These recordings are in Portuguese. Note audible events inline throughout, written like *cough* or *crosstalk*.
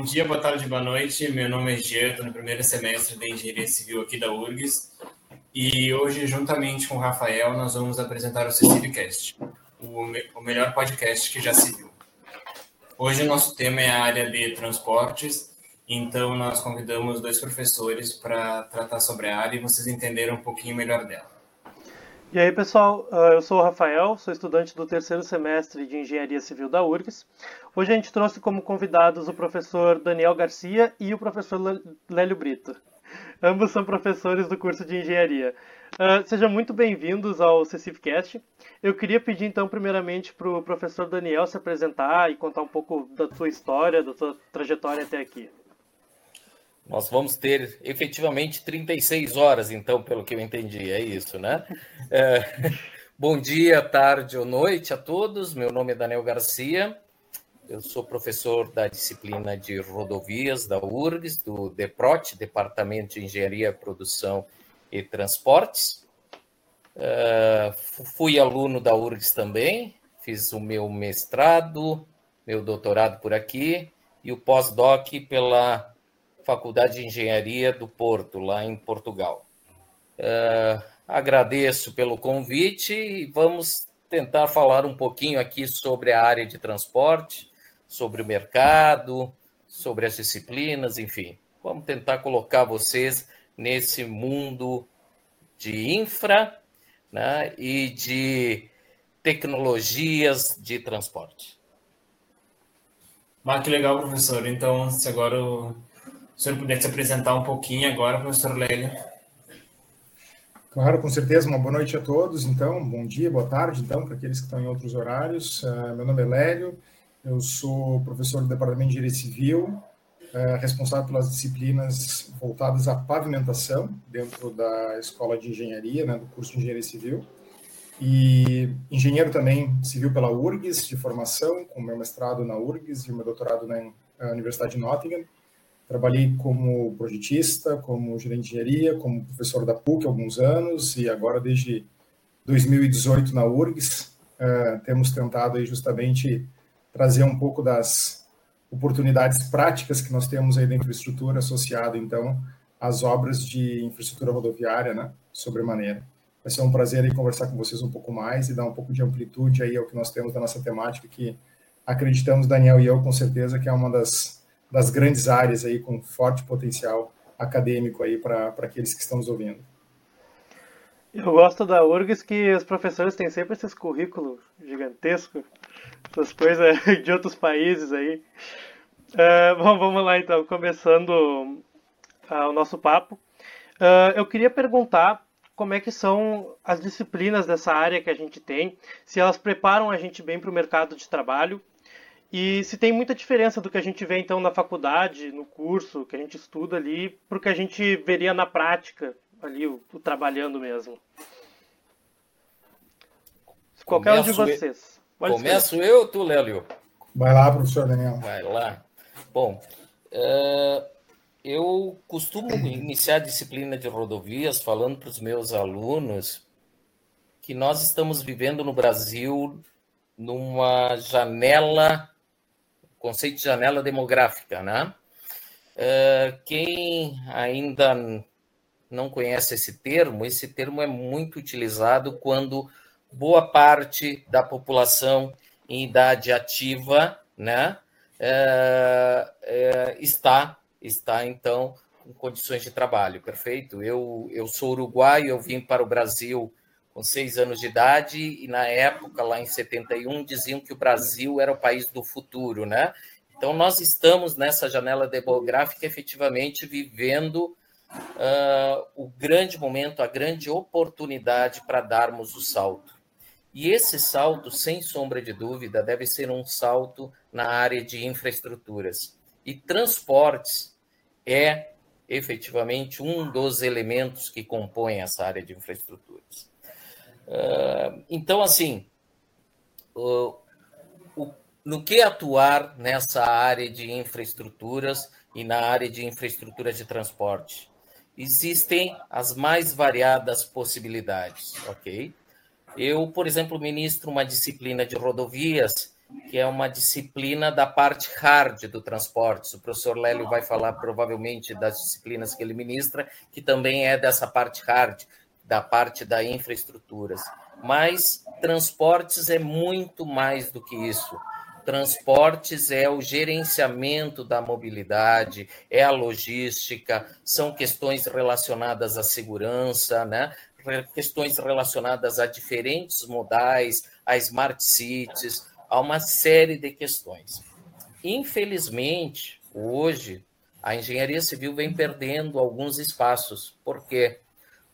Bom dia, boa tarde, boa noite. Meu nome é Jean, estou no primeiro semestre da Engenharia Civil aqui da URGS. E hoje, juntamente com o Rafael, nós vamos apresentar o CCVcast, o, me o melhor podcast que já se viu. Hoje o nosso tema é a área de transportes, então nós convidamos dois professores para tratar sobre a área e vocês entenderem um pouquinho melhor dela. E aí, pessoal, ah, eu sou o Rafael, sou estudante do terceiro semestre de Engenharia Civil da URGS. Hoje a gente trouxe como convidados o professor Daniel Garcia e o professor Lélio Brito. Ambos são professores do curso de Engenharia. Uh, sejam muito bem-vindos ao CCIVcast. Eu queria pedir, então, primeiramente, para o professor Daniel se apresentar e contar um pouco da sua história, da sua trajetória até aqui. Nós vamos ter efetivamente 36 horas, então, pelo que eu entendi, é isso, né? É, *laughs* bom dia, tarde ou noite a todos. Meu nome é Daniel Garcia, eu sou professor da disciplina de rodovias da URGS, do DEPROT, Departamento de Engenharia, Produção e Transportes. Uh, fui aluno da URGS também, fiz o meu mestrado, meu doutorado por aqui e o pós-doc pela Faculdade de Engenharia do Porto, lá em Portugal. Uh, agradeço pelo convite e vamos tentar falar um pouquinho aqui sobre a área de transporte, sobre o mercado, sobre as disciplinas, enfim. Vamos tentar colocar vocês nesse mundo de infra né, e de tecnologias de transporte. Ah, que legal, professor. Então, se agora o o senhor pudesse apresentar um pouquinho agora, professor Lélio. Claro, com certeza. Uma boa noite a todos, então. Bom dia, boa tarde, então, para aqueles que estão em outros horários. Uh, meu nome é Lélio, eu sou professor do Departamento de Direito Civil, uh, responsável pelas disciplinas voltadas à pavimentação dentro da Escola de Engenharia, né, do curso de Engenharia Civil. E engenheiro também civil pela URGS, de formação, com meu mestrado na URGS e meu doutorado na Universidade de Nottingham. Trabalhei como projetista, como gerente de engenharia, como professor da PUC há alguns anos e agora desde 2018 na URGS. Uh, temos tentado aí justamente trazer um pouco das oportunidades práticas que nós temos aí da infraestrutura associada, então, às obras de infraestrutura rodoviária, né, sobremaneira. Vai ser um prazer aí conversar com vocês um pouco mais e dar um pouco de amplitude aí ao que nós temos da nossa temática, que acreditamos, Daniel e eu, com certeza, que é uma das das grandes áreas aí com forte potencial acadêmico aí para aqueles que estão nos ouvindo. Eu gosto da URGS que os professores têm sempre esses currículos gigantescos, essas coisas *laughs* de outros países aí. Uh, bom, vamos lá então, começando uh, o nosso papo. Uh, eu queria perguntar como é que são as disciplinas dessa área que a gente tem, se elas preparam a gente bem para o mercado de trabalho e se tem muita diferença do que a gente vê então na faculdade, no curso, que a gente estuda ali, para o que a gente veria na prática, ali, o, o trabalhando mesmo. Qualquer um de vocês. Pode começo ser. eu ou tu, Lélio? Vai lá, professor Daniel. Vai lá. Bom, uh, eu costumo iniciar a disciplina de rodovias falando para os meus alunos que nós estamos vivendo no Brasil numa janela conceito de janela demográfica, né? Uh, quem ainda não conhece esse termo, esse termo é muito utilizado quando boa parte da população em idade ativa, né, uh, uh, está está então com condições de trabalho, perfeito? Eu eu sou uruguaio, eu vim para o Brasil com seis anos de idade, e na época, lá em 71, diziam que o Brasil era o país do futuro, né? Então, nós estamos nessa janela demográfica efetivamente vivendo uh, o grande momento, a grande oportunidade para darmos o salto. E esse salto, sem sombra de dúvida, deve ser um salto na área de infraestruturas. E transportes é efetivamente um dos elementos que compõem essa área de infraestruturas. Uh, então, assim, no que atuar nessa área de infraestruturas e na área de infraestrutura de transporte? Existem as mais variadas possibilidades, ok? Eu, por exemplo, ministro uma disciplina de rodovias que é uma disciplina da parte hard do transporte. O professor Lélio vai falar provavelmente das disciplinas que ele ministra, que também é dessa parte hard, da parte da infraestruturas. Mas transportes é muito mais do que isso. Transportes é o gerenciamento da mobilidade, é a logística, são questões relacionadas à segurança, né? Questões relacionadas a diferentes modais, a smart cities, a uma série de questões. Infelizmente, hoje, a engenharia civil vem perdendo alguns espaços. Por quê?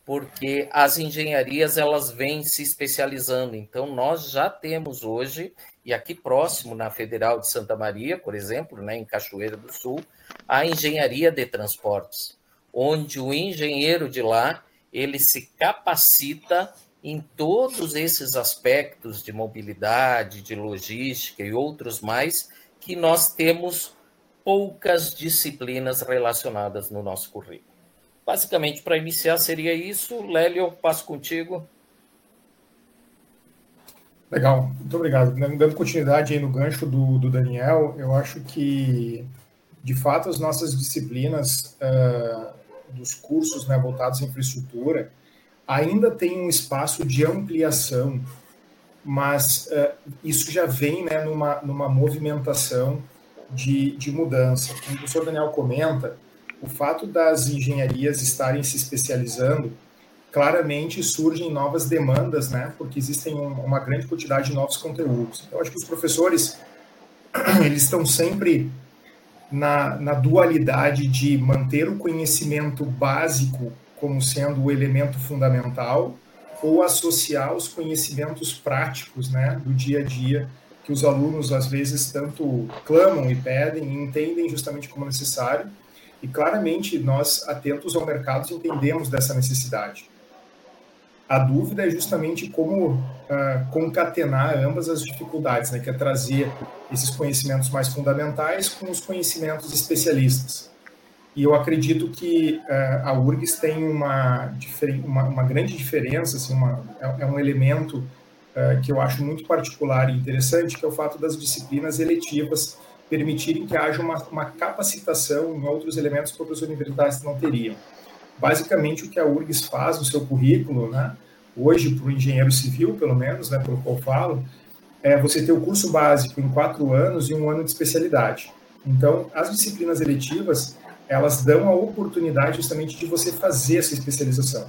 Porque as engenharias elas vêm se especializando. Então, nós já temos hoje, e aqui próximo, na Federal de Santa Maria, por exemplo, né, em Cachoeira do Sul, a engenharia de transportes, onde o engenheiro de lá ele se capacita em todos esses aspectos de mobilidade, de logística e outros mais que nós temos poucas disciplinas relacionadas no nosso currículo. Basicamente, para iniciar, seria isso. Lélio, eu passo contigo. Legal, muito obrigado. Dando continuidade aí no gancho do, do Daniel, eu acho que, de fato, as nossas disciplinas uh, dos cursos né, voltados à infraestrutura ainda tem um espaço de ampliação, mas uh, isso já vem né, numa, numa movimentação de, de mudança. Como o professor Daniel comenta, o fato das engenharias estarem se especializando, claramente surgem novas demandas, né, porque existem um, uma grande quantidade de novos conteúdos. Então, acho que os professores *clears throat* eles estão sempre na, na dualidade de manter o conhecimento básico como sendo o elemento fundamental ou associar os conhecimentos práticos né, do dia a dia que os alunos às vezes tanto clamam e pedem e entendem justamente como necessário e claramente nós atentos ao mercado entendemos dessa necessidade. A dúvida é justamente como uh, concatenar ambas as dificuldades, né, que é trazer esses conhecimentos mais fundamentais com os conhecimentos especialistas. E eu acredito que uh, a URGS tem uma, uma, uma grande diferença, assim, uma, é, é um elemento uh, que eu acho muito particular e interessante, que é o fato das disciplinas eletivas permitirem que haja uma, uma capacitação em outros elementos que outras universidades não teriam basicamente o que a URGS faz no seu currículo, né, hoje para o engenheiro civil, pelo menos, né, pelo qual falo, é você ter o curso básico em quatro anos e um ano de especialidade. Então, as disciplinas eletivas, elas dão a oportunidade justamente de você fazer essa especialização.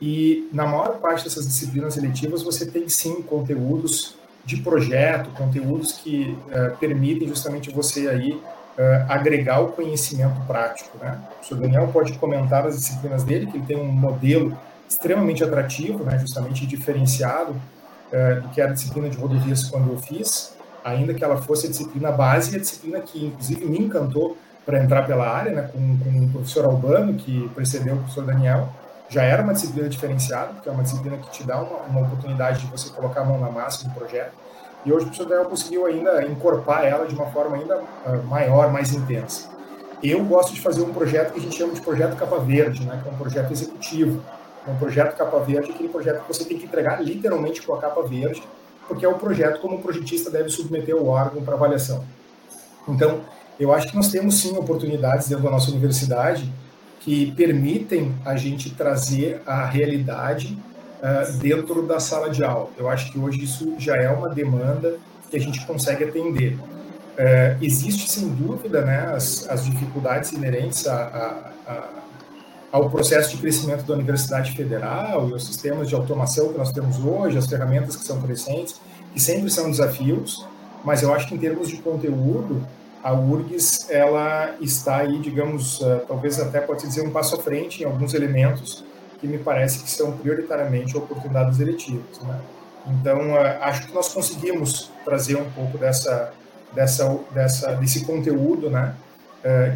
E na maior parte dessas disciplinas eletivas, você tem sim conteúdos de projeto, conteúdos que uh, permitem justamente você aí uh, agregar o conhecimento prático. Né? O professor Daniel pode comentar as disciplinas dele, que ele tem um modelo extremamente atrativo, né, justamente diferenciado uh, do que era a disciplina de rodovias quando eu fiz, ainda que ela fosse a disciplina base e a disciplina que, inclusive, me encantou para entrar pela área, né, com, com o professor Albano, que precedeu o professor Daniel, já era uma disciplina diferenciada, porque é uma disciplina que te dá uma, uma oportunidade de você colocar a mão na massa do projeto. E hoje o professor Daniel conseguiu ainda encorpar ela de uma forma ainda uh, maior, mais intensa. Eu gosto de fazer um projeto que a gente chama de projeto capa verde, né, que é um projeto executivo. É um projeto capa verde, aquele projeto que você tem que entregar literalmente com a capa verde, porque é o projeto como o projetista deve submeter o órgão para avaliação. Então, eu acho que nós temos sim oportunidades dentro da nossa universidade que permitem a gente trazer a realidade uh, dentro da sala de aula. Eu acho que hoje isso já é uma demanda que a gente consegue atender. Uh, existe, sem dúvida, né, as, as dificuldades inerentes a, a, a, ao processo de crescimento da Universidade Federal e aos sistemas de automação que nós temos hoje, as ferramentas que são crescentes, que sempre são desafios, mas eu acho que em termos de conteúdo, a URGS ela está aí, digamos, uh, talvez até pode dizer um passo à frente em alguns elementos que me parece que são prioritariamente oportunidades eletivas. Né? Então, acho que nós conseguimos trazer um pouco dessa, dessa, dessa, desse conteúdo, né?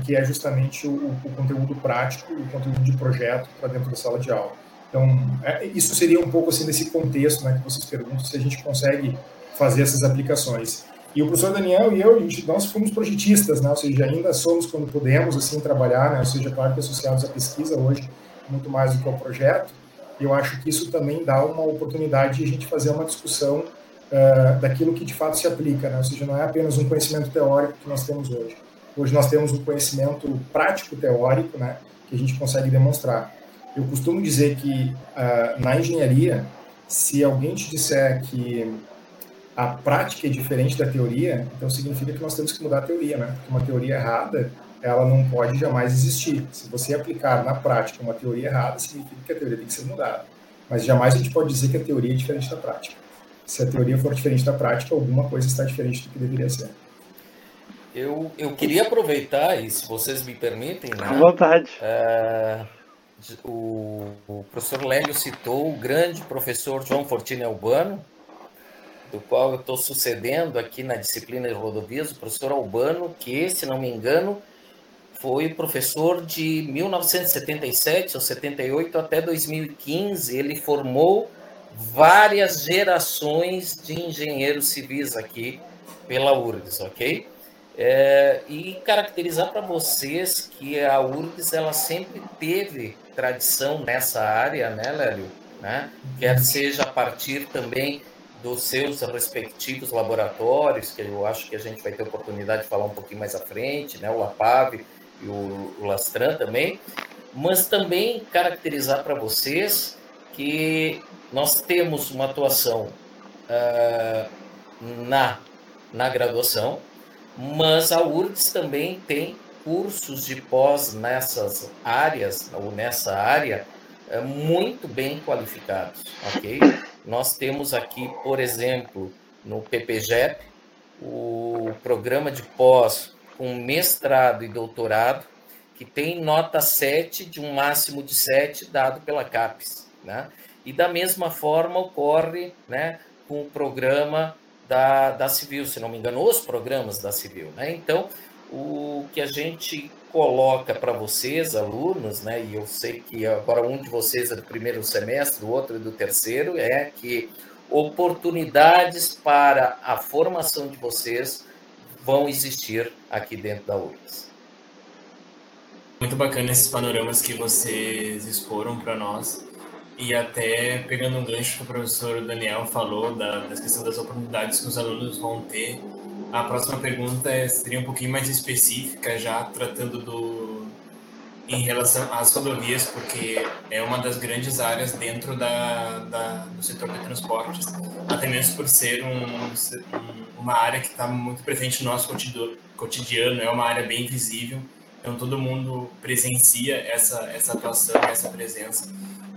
que é justamente o, o, conteúdo prático, o conteúdo de projeto para dentro da sala de aula. Então, é, isso seria um pouco assim desse contexto né, que vocês perguntam, se a gente consegue fazer essas aplicações. E o professor Daniel e eu, gente, nós fomos projetistas, né? ou seja, ainda somos, quando podemos, assim, trabalhar, né? ou seja, claro que associados à pesquisa hoje, muito mais do que ao projeto. E eu acho que isso também dá uma oportunidade de a gente fazer uma discussão uh, daquilo que de fato se aplica, né? ou seja, não é apenas um conhecimento teórico que nós temos hoje. Hoje nós temos um conhecimento prático teórico, né, que a gente consegue demonstrar. Eu costumo dizer que uh, na engenharia, se alguém te disser que a prática é diferente da teoria, então significa que nós temos que mudar a teoria, né? Porque uma teoria errada, ela não pode jamais existir. Se você aplicar na prática uma teoria errada, significa que a teoria tem que ser mudada. Mas jamais a gente pode dizer que a teoria é diferente da prática. Se a teoria for diferente da prática, alguma coisa está diferente do que deveria ser. Eu, eu queria aproveitar, e se vocês me permitem, né? À vontade. É, o, o, professor Lélio citou o grande professor João Fortini Albano, do qual eu estou sucedendo aqui na disciplina de rodovias, o professor Albano, que, se não me engano, foi professor de 1977 ou 78 até 2015. Ele formou várias gerações de engenheiros civis aqui pela URGS, ok? É, e caracterizar para vocês que a URGS ela sempre teve tradição nessa área, né, Lélio? Né? Quer seja a partir também dos seus respectivos laboratórios, que eu acho que a gente vai ter oportunidade de falar um pouquinho mais à frente, né? o LAPAV e o, Lastran também, mas também caracterizar para vocês que nós temos uma atuação uh, na, na graduação, mas a URGS também tem cursos de pós nessas áreas, ou nessa área, é, muito bem qualificados, ok? Nós temos aqui, por exemplo, no PPGEP, o programa de pós com mestrado e doutorado, que tem nota 7 de um máximo de 7 dado pela CAPES, né? E da mesma forma ocorre, né, com o programa da, da Civil, se não me engano, os programas da Civil. Né? Então, o que a gente coloca para vocês, alunos, né, e eu sei que agora um de vocês é do primeiro semestre, o outro é do terceiro, é que oportunidades para a formação de vocês vão existir aqui dentro da URGS. Muito bacana esses panoramas que vocês exporam para nós. E até pegando um gancho que o professor Daniel falou da, da questão das oportunidades que os alunos vão ter, a próxima pergunta é, seria um pouquinho mais específica, já tratando do em relação às rodovias, porque é uma das grandes áreas dentro da, da do setor de transportes, até mesmo por ser um, uma área que está muito presente no nosso cotidiano, é uma área bem visível, então todo mundo presencia essa, essa atuação, essa presença.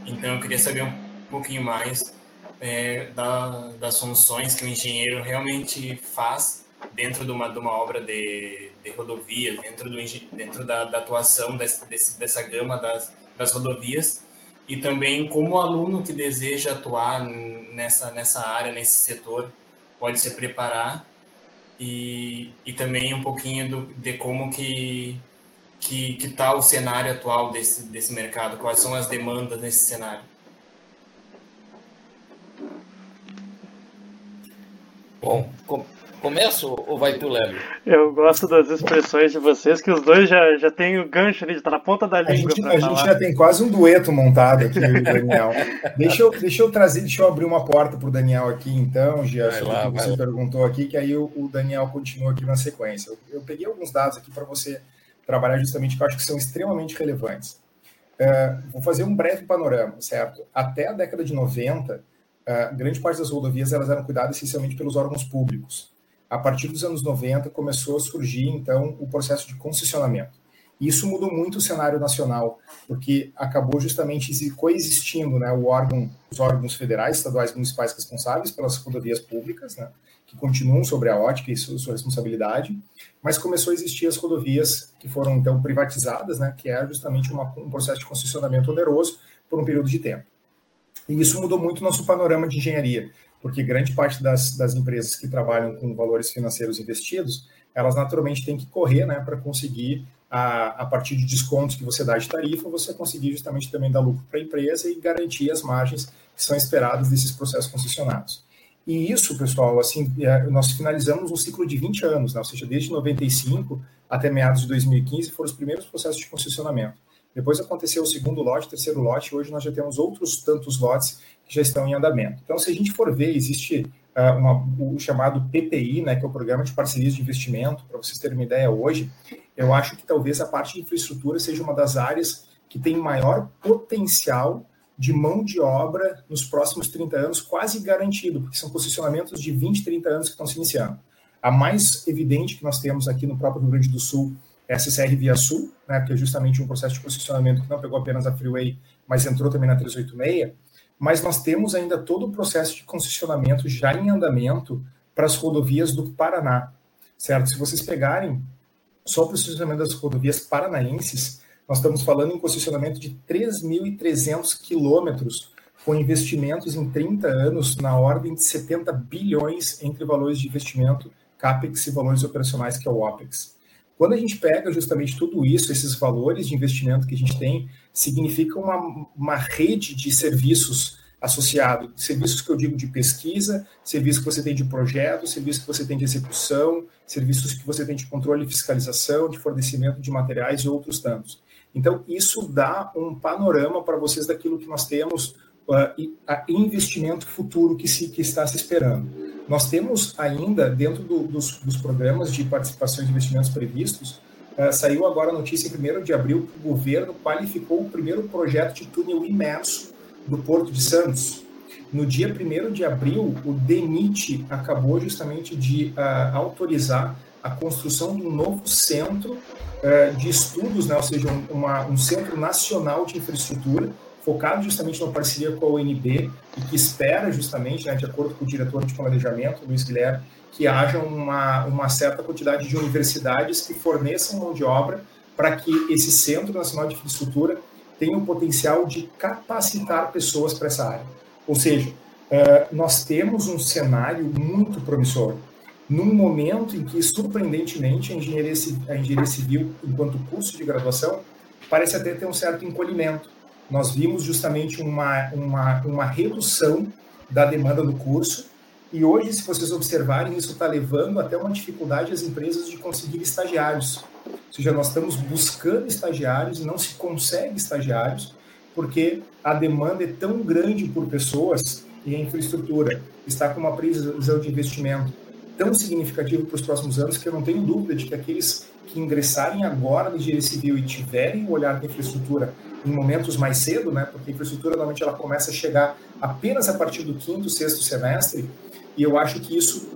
Então, eu queria saber um pouquinho mais é, da, das funções que o engenheiro realmente faz dentro de uma, de uma obra de, de rodovia, dentro, do, dentro da, da atuação desse, desse, dessa gama das, das rodovias, e também como aluno que deseja atuar nessa, nessa área, nesse setor, pode se preparar, e, e também um pouquinho do, de como que que está o cenário atual desse, desse mercado? Quais são as demandas nesse cenário? Bom, começo ou vai tu, Lélio? Eu gosto das expressões de vocês, que os dois já, já têm o gancho ali, está na ponta da língua. A gente, a gente já tem quase um dueto montado aqui, Daniel. deixa, eu, deixa eu trazer, deixa eu abrir uma porta para o Daniel aqui, então, Gia, sobre o que você perguntou aqui, que aí o, o, Daniel continua aqui na sequência. Eu, eu peguei alguns dados aqui para você trabalhar justamente que eu acho que são extremamente relevantes. Uh, vou fazer um breve panorama, certo? Até a década de 90, uh, é, grande parte das rodovias elas eram cuidadas essencialmente pelos órgãos públicos. A partir dos anos 90 começou a surgir então o processo de concessionamento. E isso mudou muito o cenário nacional, porque acabou justamente coexistindo né, o órgão, os órgãos federais, estaduais municipais responsáveis pelas rodovias públicas, né, que continuam sobre a ótica e sua, sua responsabilidade, mas começou a existir as rodovias que foram então privatizadas, né, que é justamente uma, um processo de concessionamento oneroso por um período de tempo. E isso mudou muito o nosso panorama de engenharia, porque grande parte das, das empresas que trabalham com valores financeiros investidos, elas naturalmente têm que correr né, para conseguir, a, a partir de descontos que você dá de tarifa, você conseguir justamente também dar lucro para a empresa e garantir as margens que são esperadas desses processos concessionados. E isso, pessoal, assim, é, nós finalizamos um ciclo de 20 anos, né? ou seja, desde 95 até meados de 2015 foram os primeiros processos de concessionamento. Depois aconteceu o segundo lote, o terceiro lote, e hoje nós já temos outros tantos lotes que já estão em andamento. Então, se a gente for ver, existe uh, uma, o chamado PPI, né, que é o Programa de Parcerias de Investimento, para vocês terem uma ideia hoje, eu acho que talvez a parte de infraestrutura seja uma das áreas que tem maior potencial de mão de obra nos próximos 30 anos, quase garantido, porque são posicionamentos de 20, 30 anos que estão se iniciando. A mais evidente que nós temos aqui no próprio Rio Grande do Sul CCR Via Sul, né, que é justamente um processo de posicionamento que não pegou apenas a Freeway, mas entrou também na 386. Mas nós temos ainda todo o processo de concessionamento já em andamento para as rodovias do Paraná, certo? Se vocês pegarem só o posicionamento das rodovias paranaenses, nós estamos falando em concessionamento de 3.300 quilômetros, com investimentos em 30 anos na ordem de 70 bilhões entre valores de investimento, CAPEX e valores operacionais, que é o OPEX. Quando a gente pega justamente tudo isso, esses valores de investimento que a gente tem, significa uma, uma rede de serviços associado, serviços que eu digo de pesquisa, serviços que você tem de projeto, serviços que você tem de execução, serviços que você tem de controle e fiscalização, de fornecimento de materiais e outros tantos. Então, isso dá um panorama para vocês daquilo que nós temos, uh, investimento futuro que, se, que está se esperando. Nós temos ainda, dentro do, dos, dos, programas de participação de investimentos previstos, uh, saiu agora a notícia em 1 de abril que o governo qualificou o primeiro projeto de túnel imerso do Porto de Santos. No dia 1 de abril, o DENIT acabou justamente de uh, autorizar a construção de um novo centro uh, de estudos, né, ou seja, um, uma, um centro nacional de infraestrutura, focado justamente na parceria com a UNB e que espera justamente, né, de acordo com o diretor de planejamento, Luiz Guilherme, que haja uma, uma certa quantidade de universidades que forneçam mão de obra para que esse Centro Nacional de Infraestrutura tenha o potencial de capacitar pessoas para essa área. Ou seja, uh, nós temos um cenário muito promissor num momento em que, surpreendentemente, a engenharia, a engenharia civil, enquanto curso de graduação, parece até ter um certo encolhimento. Nós vimos justamente uma, uma, uma redução da demanda do curso, e hoje, se vocês observarem, isso está levando até uma dificuldade às empresas de conseguir estagiários. Ou seja, nós estamos buscando estagiários e não se consegue estagiários, porque a demanda é tão grande por pessoas e a infraestrutura está com uma previsão de investimento tão significativo para os próximos anos que eu não tenho dúvida de que aqueles que ingressarem agora na engenharia civil e tiverem o olhar da infraestrutura em momentos mais cedo, né, porque a infraestrutura normalmente ela começa a chegar apenas a partir do quinto, sexto semestre, e eu acho que isso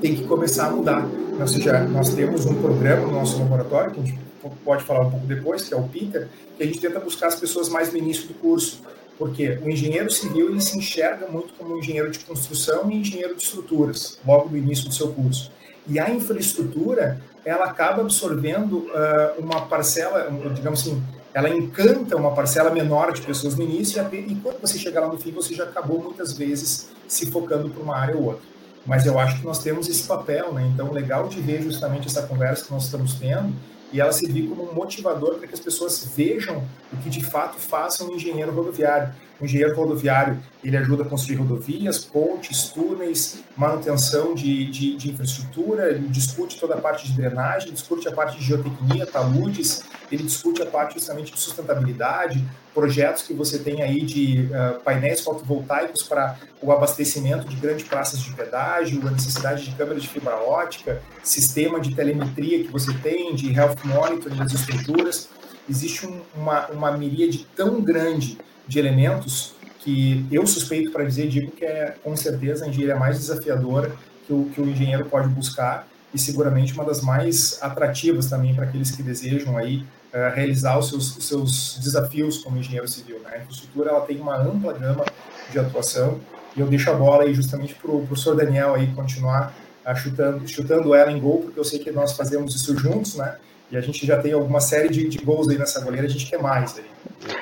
tem que começar a mudar. Ou seja, nós temos um programa no nosso laboratório, que a gente pode falar um pouco depois, que é o Peter, que a gente tenta buscar as pessoas mais no início do curso. Porque o engenheiro civil ele se enxerga muito como engenheiro de construção e engenheiro de estruturas, logo no início do seu curso. E a infraestrutura, ela acaba absorvendo uh, uma parcela, digamos assim, ela encanta uma parcela menor de pessoas no início e quando você chegar lá no fim, você já acabou muitas vezes se focando para uma área ou outra. Mas eu acho que nós temos esse papel, né? Então, legal de ver justamente essa conversa que nós estamos tendo e ela servir como um motivador para que as pessoas vejam o que de fato faça um engenheiro rodoviário. O engenheiro rodoviário ele ajuda a construir rodovias, pontes, túneis, manutenção de, de, de infraestrutura, ele discute toda a parte de drenagem, discute a parte de geotecnia, taludes, ele discute a parte justamente de sustentabilidade, projetos que você tem aí de uh, painéis fotovoltaicos para o abastecimento de grandes praças de pedágio, a necessidade de câmeras de fibra ótica, sistema de telemetria que você tem, de health monitoring das estruturas. Existe um, uma, uma miríade tão grande de elementos que eu suspeito para dizer, digo que é com certeza a engenharia mais desafiadora que o, que o engenheiro pode buscar e seguramente uma das mais atrativas também para aqueles que desejam aí uh, realizar os seus, os seus desafios como engenheiro civil. Né? A infraestrutura ela tem uma ampla gama de atuação e eu deixo a bola aí justamente para o professor Daniel aí continuar uh, chutando, chutando ela em gol, porque eu sei que nós fazemos isso juntos, né? E a gente já tem alguma série de, de gols aí nessa goleira, a gente quer mais aí.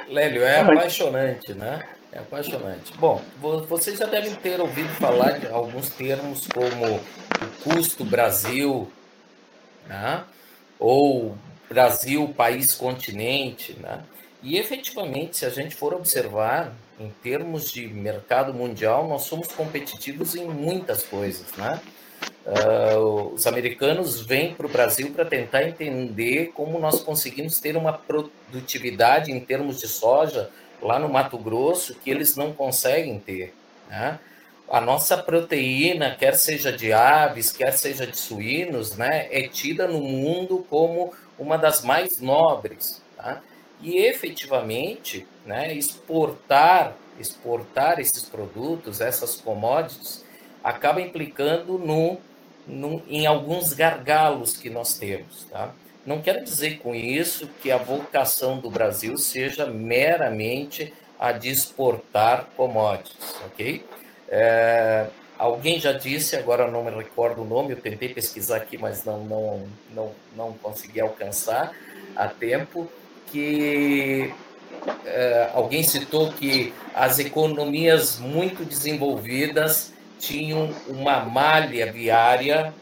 Lélio, é apaixonante, né? É apaixonante. Bom, vocês já devem ter ouvido falar de alguns termos como o custo Brasil, né? ou Brasil, país continente. Né? E efetivamente, se a gente for observar, em termos de mercado mundial, nós somos competitivos em muitas coisas, né? Uh, os americanos vêm para o Brasil para tentar entender como nós conseguimos ter uma produtividade em termos de soja lá no Mato Grosso que eles não conseguem ter. Né? A nossa proteína, quer seja de aves, quer seja de suínos, né, é tida no mundo como uma das mais nobres. Tá? E efetivamente, né, exportar, exportar esses produtos, essas commodities, acaba implicando no, no, em alguns gargalos que nós temos. Tá? Não quero dizer com isso que a vocação do Brasil seja meramente a de exportar commodities, ok? É, alguém já disse, agora não me recordo o nome, eu tentei pesquisar aqui, mas não, não, não, não consegui alcançar a tempo, que é, alguém citou que as economias muito desenvolvidas tinham uma malha viária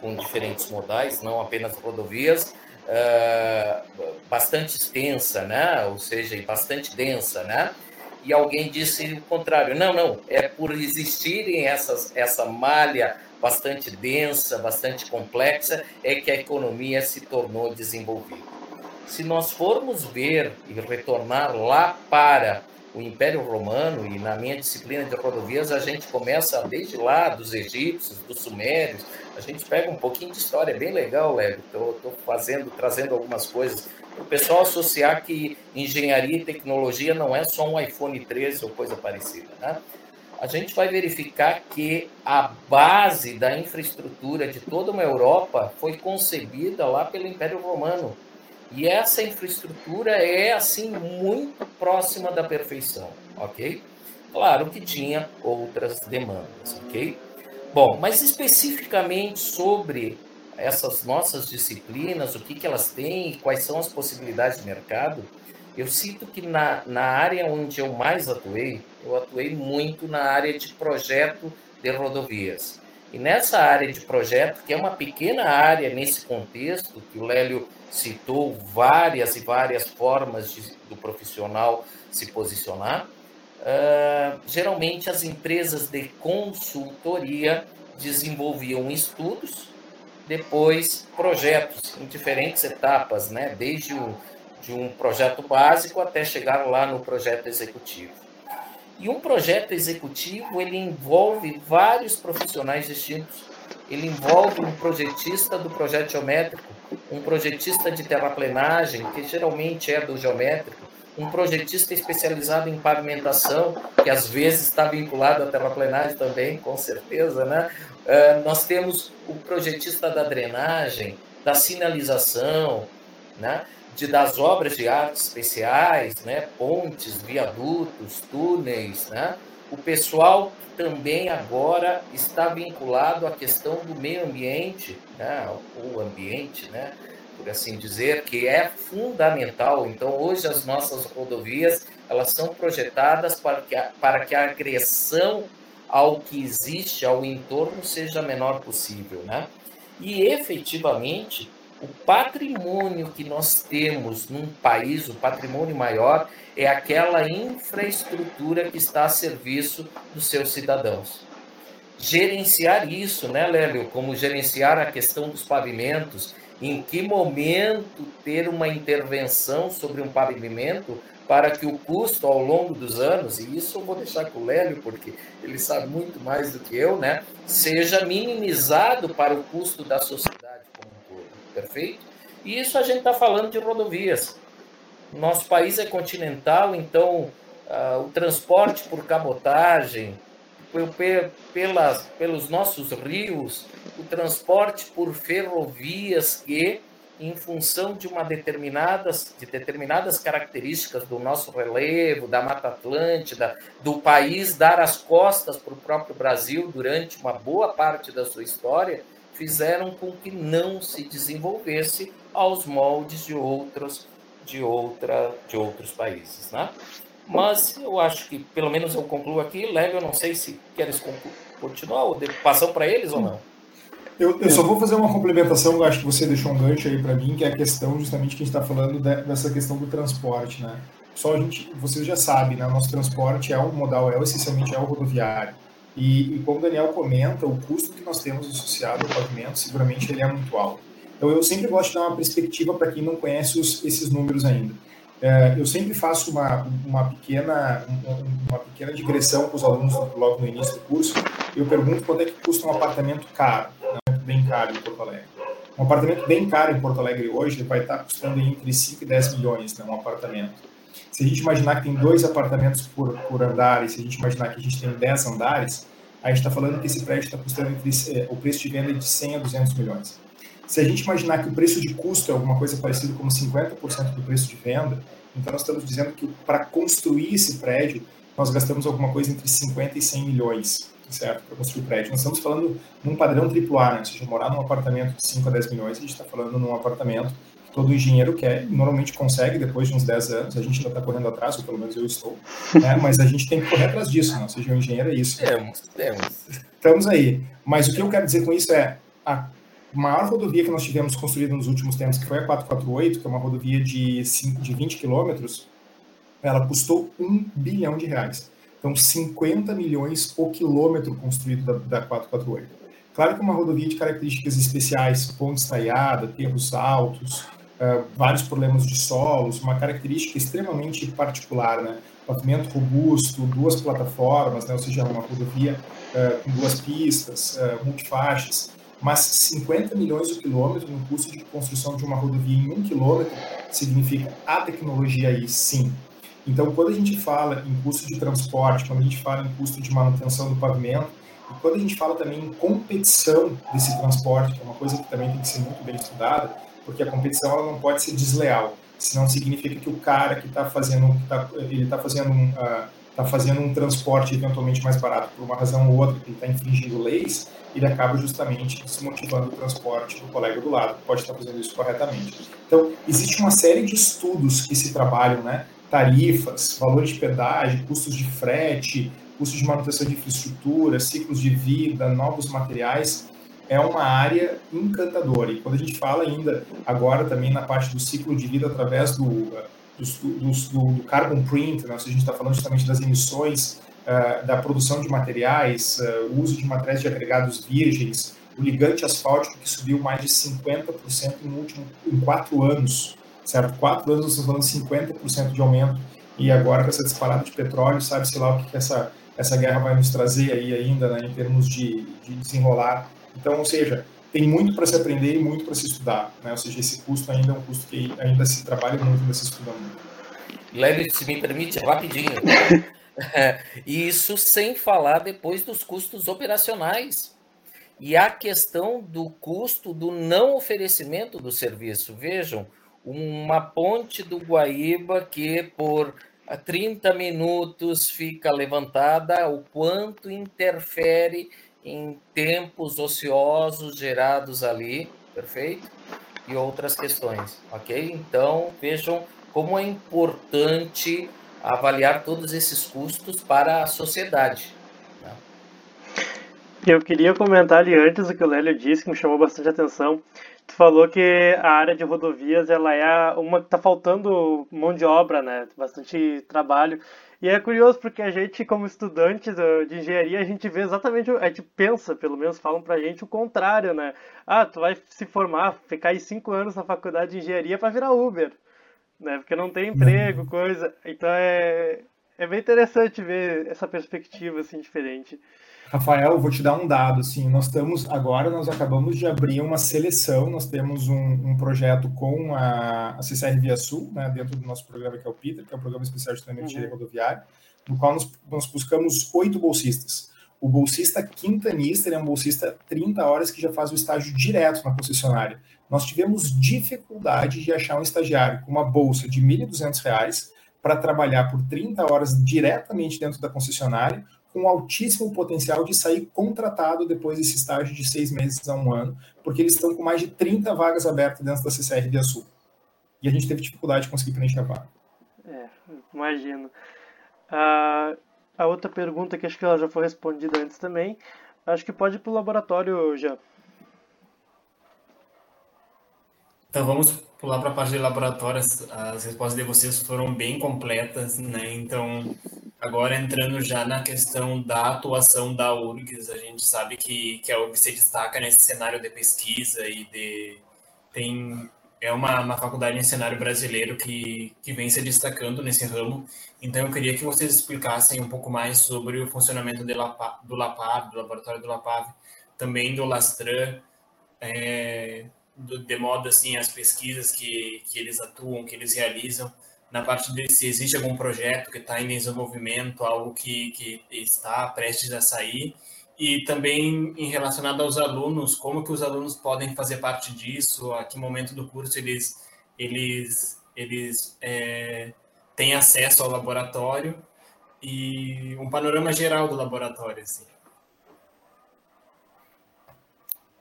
com diferentes modais, não apenas rodovias, uh, bastante extensa, né? Ou seja, bastante densa, né? E alguém disse o contrário. Não, não, é por existirem essas, essa malha bastante densa, bastante complexa, é que a economia se tornou desenvolvida. Se nós formos ver e retornar lá para o Império Romano, e na minha disciplina de rodovias, a gente começa desde lá, dos egípcios, dos sumérios, a gente pega um pouquinho de história, é bem legal, Léo. Estou fazendo, trazendo algumas coisas para o pessoal associar que engenharia e tecnologia não é só um iPhone 13 ou coisa parecida, né? A gente vai verificar que a base da infraestrutura de toda uma Europa foi concebida lá pelo Império Romano e essa infraestrutura é, assim, muito próxima da perfeição, ok? Claro que tinha outras demandas, ok? Bom, mas especificamente sobre essas nossas disciplinas, o que, que elas têm e quais são as possibilidades de mercado, eu sinto que na, na área onde eu mais atuei, eu atuei muito na área de projeto de rodovias. E nessa área de projeto, que é uma pequena área nesse contexto, que o Lélio citou várias e várias formas de, do profissional se posicionar. Uh, geralmente, as empresas de consultoria desenvolviam estudos, depois projetos em diferentes etapas, né? desde um, de um projeto básico até chegar lá no projeto executivo. E um projeto executivo ele envolve vários profissionais distintos. Ele envolve um projetista do projeto geométrico, um projetista de terraplenagem, que geralmente é do geométrico, um projetista especializado em pavimentação, que às vezes está vinculado à terraplenagem também, com certeza, né? Uh, nós temos o projetista da drenagem, da sinalização, né? De, das obras de arte especiais, né? pontes, viadutos, túneis, né? O pessoal também agora está vinculado à questão do meio ambiente, né, ou ambiente, né, por assim dizer, que é fundamental. Então, hoje as nossas rodovias elas são projetadas para que a, para que a agressão ao que existe, ao entorno, seja a menor possível, né? E efetivamente o patrimônio que nós temos num país, o patrimônio maior, é aquela infraestrutura que está a serviço dos seus cidadãos. Gerenciar isso, né, Lélio? Como gerenciar a questão dos pavimentos, em que momento ter uma intervenção sobre um pavimento para que o custo ao longo dos anos, e isso eu vou deixar com o Lélio, porque ele sabe muito mais do que eu, né, seja minimizado para o custo da sociedade perfeito? E isso a gente está falando de rodovias. Nosso país é continental, então uh, o transporte por cabotagem, pelas, pelos nossos rios, o transporte por ferrovias que, em função de uma determinadas, de determinadas características do nosso relevo, da Mata Atlântida, do país dar as costas para o próprio Brasil durante uma boa parte da sua história, fizeram com que não se desenvolvesse aos moldes de outros de outra de outros países, né? Mas eu acho que pelo menos eu concluo aqui, Leve, eu não sei se queres continuar ou passar para eles ou não. Eu, eu, só vou fazer uma complementação, eu acho que você deixou um gancho aí para mim, que é a questão justamente que a gente está falando de, dessa questão do transporte, né? só a gente, vocês já sabem, né, nosso transporte é um modal, é essencialmente é o rodoviário. E, e como o Daniel comenta, o custo que nós temos associado ao pavimento, seguramente ele é muito alto. Então eu sempre gosto de dar uma perspectiva para quem não conhece os, esses números ainda. É, eu sempre faço uma, uma, pequena, uma pequena digressão com os alunos logo no início do curso. Eu pergunto quanto é que custa um apartamento caro, né, bem caro em Porto Alegre. Um apartamento bem caro em Porto Alegre hoje vai estar custando entre 5 e 10 milhões, né, um apartamento. Se a gente imaginar que tem dois apartamentos por, por andar, e se a gente imaginar que a gente tem 10 andares, a gente está falando que esse prédio está custando entre, é, o preço de venda é de 100 a 200 milhões. Se a gente imaginar que o preço de custo é alguma coisa parecida como 50% do preço de venda, então nós estamos dizendo que para construir esse prédio, nós gastamos alguma coisa entre 50 e 100 milhões, certo? Para construir o prédio. Nós estamos falando num padrão AAA, né? Ou seja, morar num apartamento de 5 a 10 milhões, a gente está falando num apartamento que todo engenheiro quer, normalmente consegue depois de uns 10 anos, a gente ainda está correndo atrás, ou pelo menos eu estou, né? mas a gente tem que correr atrás disso, né? ou seja, o engenheiro é isso. Temos, temos. Estamos aí. Mas o que eu quero dizer com isso é, a maior rodovia que nós tivemos construída nos últimos tempos, que foi a 448, que é uma rodovia de, 5, de 20 quilômetros, ela custou um bilhão de reais. Então, 50 milhões o quilômetro construído da, da 448. Claro que é uma rodovia de características especiais, ponte estaiada, terros altos, uh, vários problemas de solos, uma característica extremamente particular, né? Pavimento robusto, duas plataformas, né? ou seja, uma rodovia uh, com duas pistas, uh, multifaixas mas 50 milhões o quilômetro no custo de construção de uma rodovia em um quilômetro significa a tecnologia aí sim. Então, quando a gente fala em custo de transporte, quando a gente fala em custo de manutenção do pavimento, e quando a gente fala também em competição desse transporte, que é uma coisa que também tem que ser muito bem estudada, porque a competição ela não pode ser desleal, senão significa que o cara que está fazendo, tá, ele está fazendo um, uh, tá fazendo um transporte eventualmente mais barato por uma razão ou outra, que ele está infringindo leis, ele acaba justamente desmotivando o transporte do colega do lado, que pode estar fazendo isso corretamente. Então, existe uma série de estudos que se trabalham, né? Tarifas, valores de pedágio, custos de frete, custos de manutenção de infraestrutura, ciclos de vida, novos materiais. É uma área encantadora. E quando a gente fala ainda agora também na parte do ciclo de vida através do, do, do, carbon print, né? se a gente está falando justamente das emissões uh, da produção de materiais, uh, o uso de materiais de agregados virgens, o ligante asfáltico que subiu mais de 50% em, último, em quatro anos, certo? Quatro anos nós estamos falando 50% de aumento e agora com essa disparada de petróleo, sabe-se lá o que, que essa, essa guerra vai nos trazer aí ainda, né, em termos de, de desenrolar. Então, ou seja, tem muito para se aprender e muito para se estudar, né? Ou seja, esse custo ainda é um custo que ainda se trabalha muito, ainda se estuda muito. Lélio, se me permite, rapidinho. *laughs* *laughs* Isso sem falar depois dos custos operacionais. E a questão do custo do não oferecimento do serviço. Vejam, uma ponte do Guaíba que por 30 minutos fica levantada, o quanto interfere em tempos ociosos gerados ali, perfeito? E outras questões, ok? Então, vejam como é importante avaliar todos esses custos para a sociedade. Né? Eu queria comentar ali antes o que o Lélio disse, que me chamou bastante atenção. Tu falou que a área de rodovias ela é uma que está faltando mão de obra, né? Bastante trabalho. E é curioso porque a gente, como estudante de engenharia, a gente vê exatamente, a gente pensa, pelo menos falam pra gente, o contrário, né? Ah, tu vai se formar, ficar aí cinco anos na faculdade de engenharia para virar Uber né? Porque não tem emprego, coisa. Então é, é bem interessante ver essa perspectiva assim diferente. Rafael, vou te dar um dado, assim, nós estamos, agora nós acabamos de abrir uma seleção, nós temos um, um projeto com a, a CCR Via Sul, né, dentro do nosso programa que é o PITER, que é o Programa Especial de Treinamento uhum. de Rodoviário, no qual nós, nós buscamos oito bolsistas. O bolsista quintanista, ele é um bolsista 30 horas que já faz o estágio direto na concessionária nós tivemos dificuldade de achar um estagiário com uma bolsa de R$ 1.200 para trabalhar por 30 horas diretamente dentro da concessionária, com altíssimo potencial de sair contratado depois desse estágio de seis meses a um ano, porque eles estão com mais de 30 vagas abertas dentro da CCR Via Sul. E a gente teve dificuldade de conseguir preencher a vaga. É, imagino. Uh, a outra pergunta, que acho que ela já foi respondida antes também, acho que pode ir para o laboratório já. Então vamos pular para a parte de laboratório. As respostas de vocês foram bem completas, né? Então, agora entrando já na questão da atuação da URGS, a gente sabe que, que a URGS se destaca nesse cenário de pesquisa e de tem é uma, uma faculdade em cenário brasileiro que, que vem se destacando nesse ramo. Então, eu queria que vocês explicassem um pouco mais sobre o funcionamento de Lapa, do LAPAV, do laboratório do LAPAV, também do Lastran, é, do, de modo assim, as pesquisas que, que eles atuam, que eles realizam, na parte de se existe algum projeto que está em desenvolvimento, algo que, que está prestes a sair, e também em relacionado aos alunos, como que os alunos podem fazer parte disso, a que momento do curso eles, eles, eles é, têm acesso ao laboratório e um panorama geral do laboratório. Assim.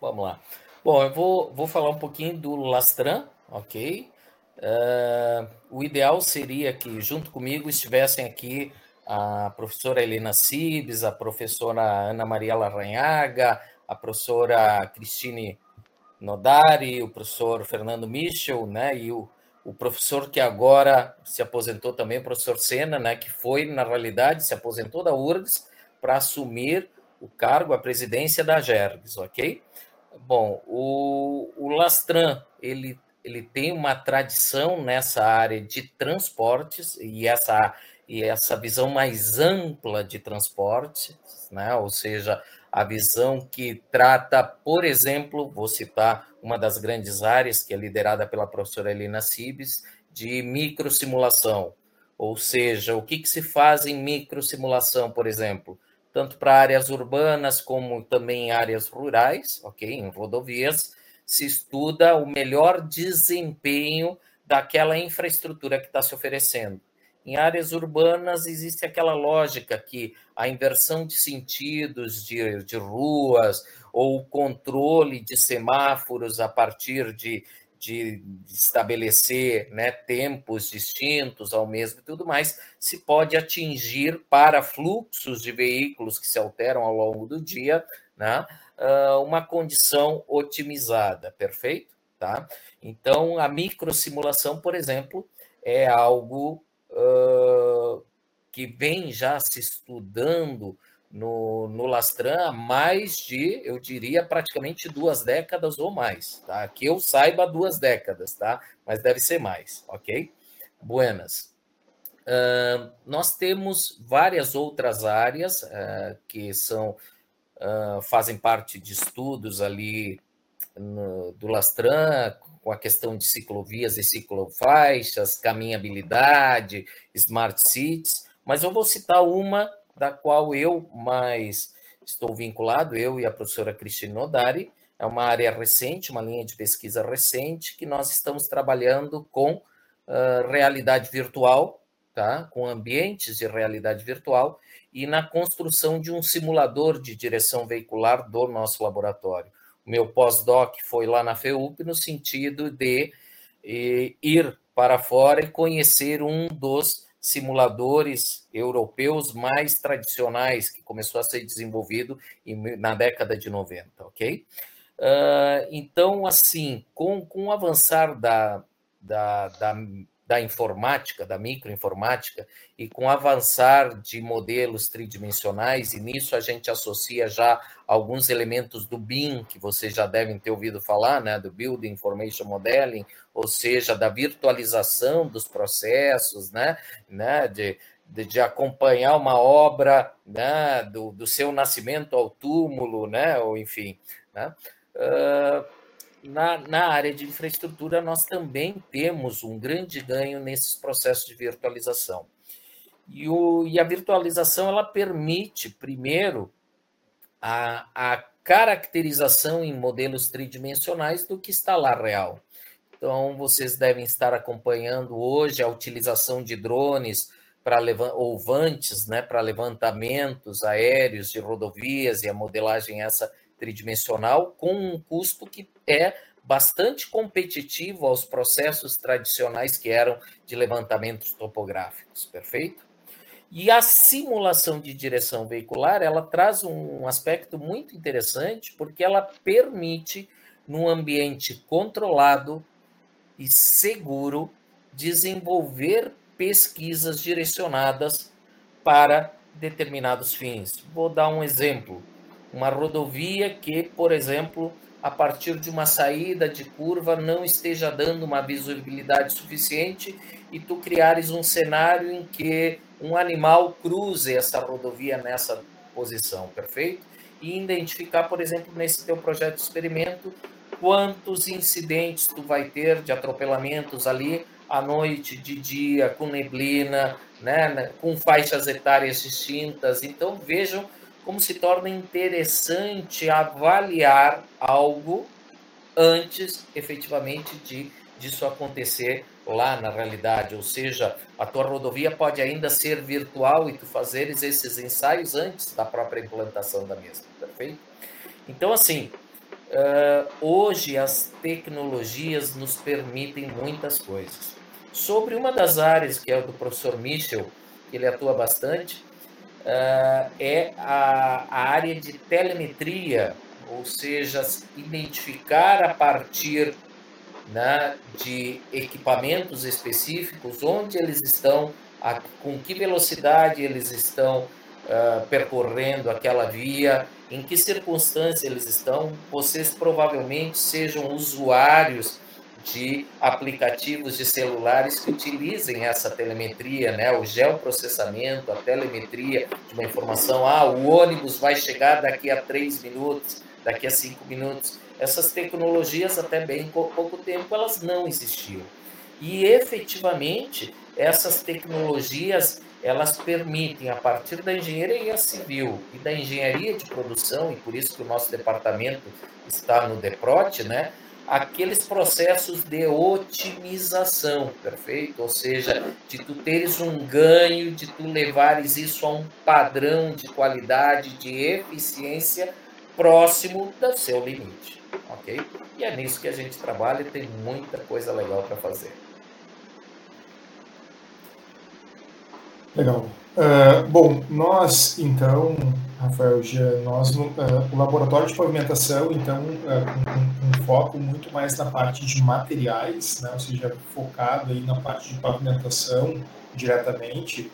Vamos lá. Bom, eu vou, vou falar um pouquinho do Lastran, ok? Uh, o ideal seria que junto comigo estivessem aqui a professora Helena Cibes, a professora Ana Maria Laranhaga, a professora Cristine Nodari, o professor Fernando Michel, né, e o, o professor que agora se aposentou também, o professor Sena, né, que foi, na realidade, se aposentou da URGS para assumir o cargo, a presidência da GERGS, ok? Bom, o, o Lastran, ele, ele tem uma tradição nessa área de transportes, e essa e essa visão mais ampla de transporte, né? ou seja, a visão que trata, por exemplo, vou citar uma das grandes áreas, que é liderada pela professora Helena Cibes, de microsimulação. Ou seja, o que, que se faz em microsimulação, por exemplo? Tanto para áreas urbanas como também em áreas rurais, ok? Em rodovias, se estuda o melhor desempenho daquela infraestrutura que está se oferecendo. Em áreas urbanas existe aquela lógica que a inversão de sentidos de, de ruas ou o controle de semáforos a partir de, de, estabelecer né, tempos distintos ao mesmo e tudo mais, se pode atingir para fluxos de veículos que se alteram ao longo do dia, né, ah, uma condição otimizada, perfeito? Tá? Então, a microsimulação, por exemplo, é algo que vem já se estudando no, no Lastran há mais de, eu diria, praticamente duas décadas ou mais, tá? Que eu saiba duas décadas, tá? Mas deve ser mais, ok? Buenas. Uh, nós temos várias outras áreas uh, que são fazem parte de estudos ali no, do Lastran, com a questão de ciclovias e ciclofaixas, caminhabilidade, smart cities, mas eu vou citar uma da qual eu mais estou vinculado, eu e a professora Cristina Nodari, é uma área recente, uma linha de pesquisa recente, que nós estamos trabalhando com uh, realidade virtual, tá? com ambientes de realidade virtual, e na construção de um simulador de direção veicular do nosso laboratório meu pós-doc foi lá na FEUP no sentido de ir para fora e conhecer um dos simuladores europeus mais tradicionais que começou a ser desenvolvido na década de 90, ok? Uh, então, assim, com, com o avançar da, da, da da informática, da microinformática, e com o avançar de modelos tridimensionais, e nisso a gente associa já alguns elementos do BIM, que vocês já devem ter ouvido falar, né, do Building Information Modeling, ou seja, da virtualização dos processos, né, né de, de, de acompanhar uma obra né, do, do seu nascimento ao túmulo, né, ou enfim, né, uh, na, na área de infraestrutura, nós também temos um grande ganho nesses processos de virtualização. E, o, e a virtualização ela permite, primeiro, a, a caracterização em modelos tridimensionais do que está lá real. Então, vocês devem estar acompanhando hoje a utilização de drones para ou vantes, né, para levantamentos aéreos de rodovias e a modelagem essa tridimensional com um custo que é bastante competitivo aos processos tradicionais que eram de levantamentos topográficos, perfeito? E a simulação de direção veicular, ela traz um aspecto muito interessante, porque ela permite, num ambiente controlado, e seguro desenvolver pesquisas direcionadas para determinados fins. Vou dar um exemplo. Uma rodovia que, por exemplo, a partir de uma saída de curva não esteja dando uma visibilidade suficiente e tu criares um cenário em que um animal cruze essa rodovia nessa posição, perfeito? E identificar, por exemplo, nesse teu projeto de experimento, quantos incidentes tu vai ter de atropelamentos ali à noite, de dia, com neblina, né, né com faixas etárias distintas. Então vejam como se torna interessante avaliar algo antes efetivamente de disso acontecer lá na realidade, ou seja, a tua rodovia pode ainda ser virtual e tu fazeres esses ensaios antes da própria implantação da mesma, perfeito? Então, assim, hoje as tecnologias nos permitem muitas coisas. Sobre uma das áreas, que é o do professor Michel, que ele atua bastante, uh, é a, a área de telemetria, ou seja, identificar a partir né, de equipamentos específicos, onde eles estão, a, com que velocidade eles estão uh, percorrendo aquela via, em que circunstâncias eles estão. Vocês provavelmente sejam usuários de aplicativos de celulares que utilizem essa telemetria, né, o geoprocessamento, a telemetria de uma informação. Ah, o ônibus vai chegar daqui a três minutos, daqui a cinco minutos essas tecnologias, até bem pouco tempo, elas não existiam. E efetivamente, essas tecnologias elas permitem, a partir da engenharia civil e da engenharia de produção, e por isso que o nosso departamento está no DEPROT, né? Aqueles processos de otimização, perfeito? Ou seja, de tu teres um ganho, de tu levares isso a um padrão de qualidade, de eficiência próximo do seu limite ok? E é nisso que a gente trabalha e tem muita coisa legal para fazer. Legal. Uh, bom, nós então, Rafael, já, nós uh, o laboratório de pavimentação, então, uh, com, com, foco muito mais na parte de materiais, né, ou seja, focado aí na parte de pavimentação diretamente,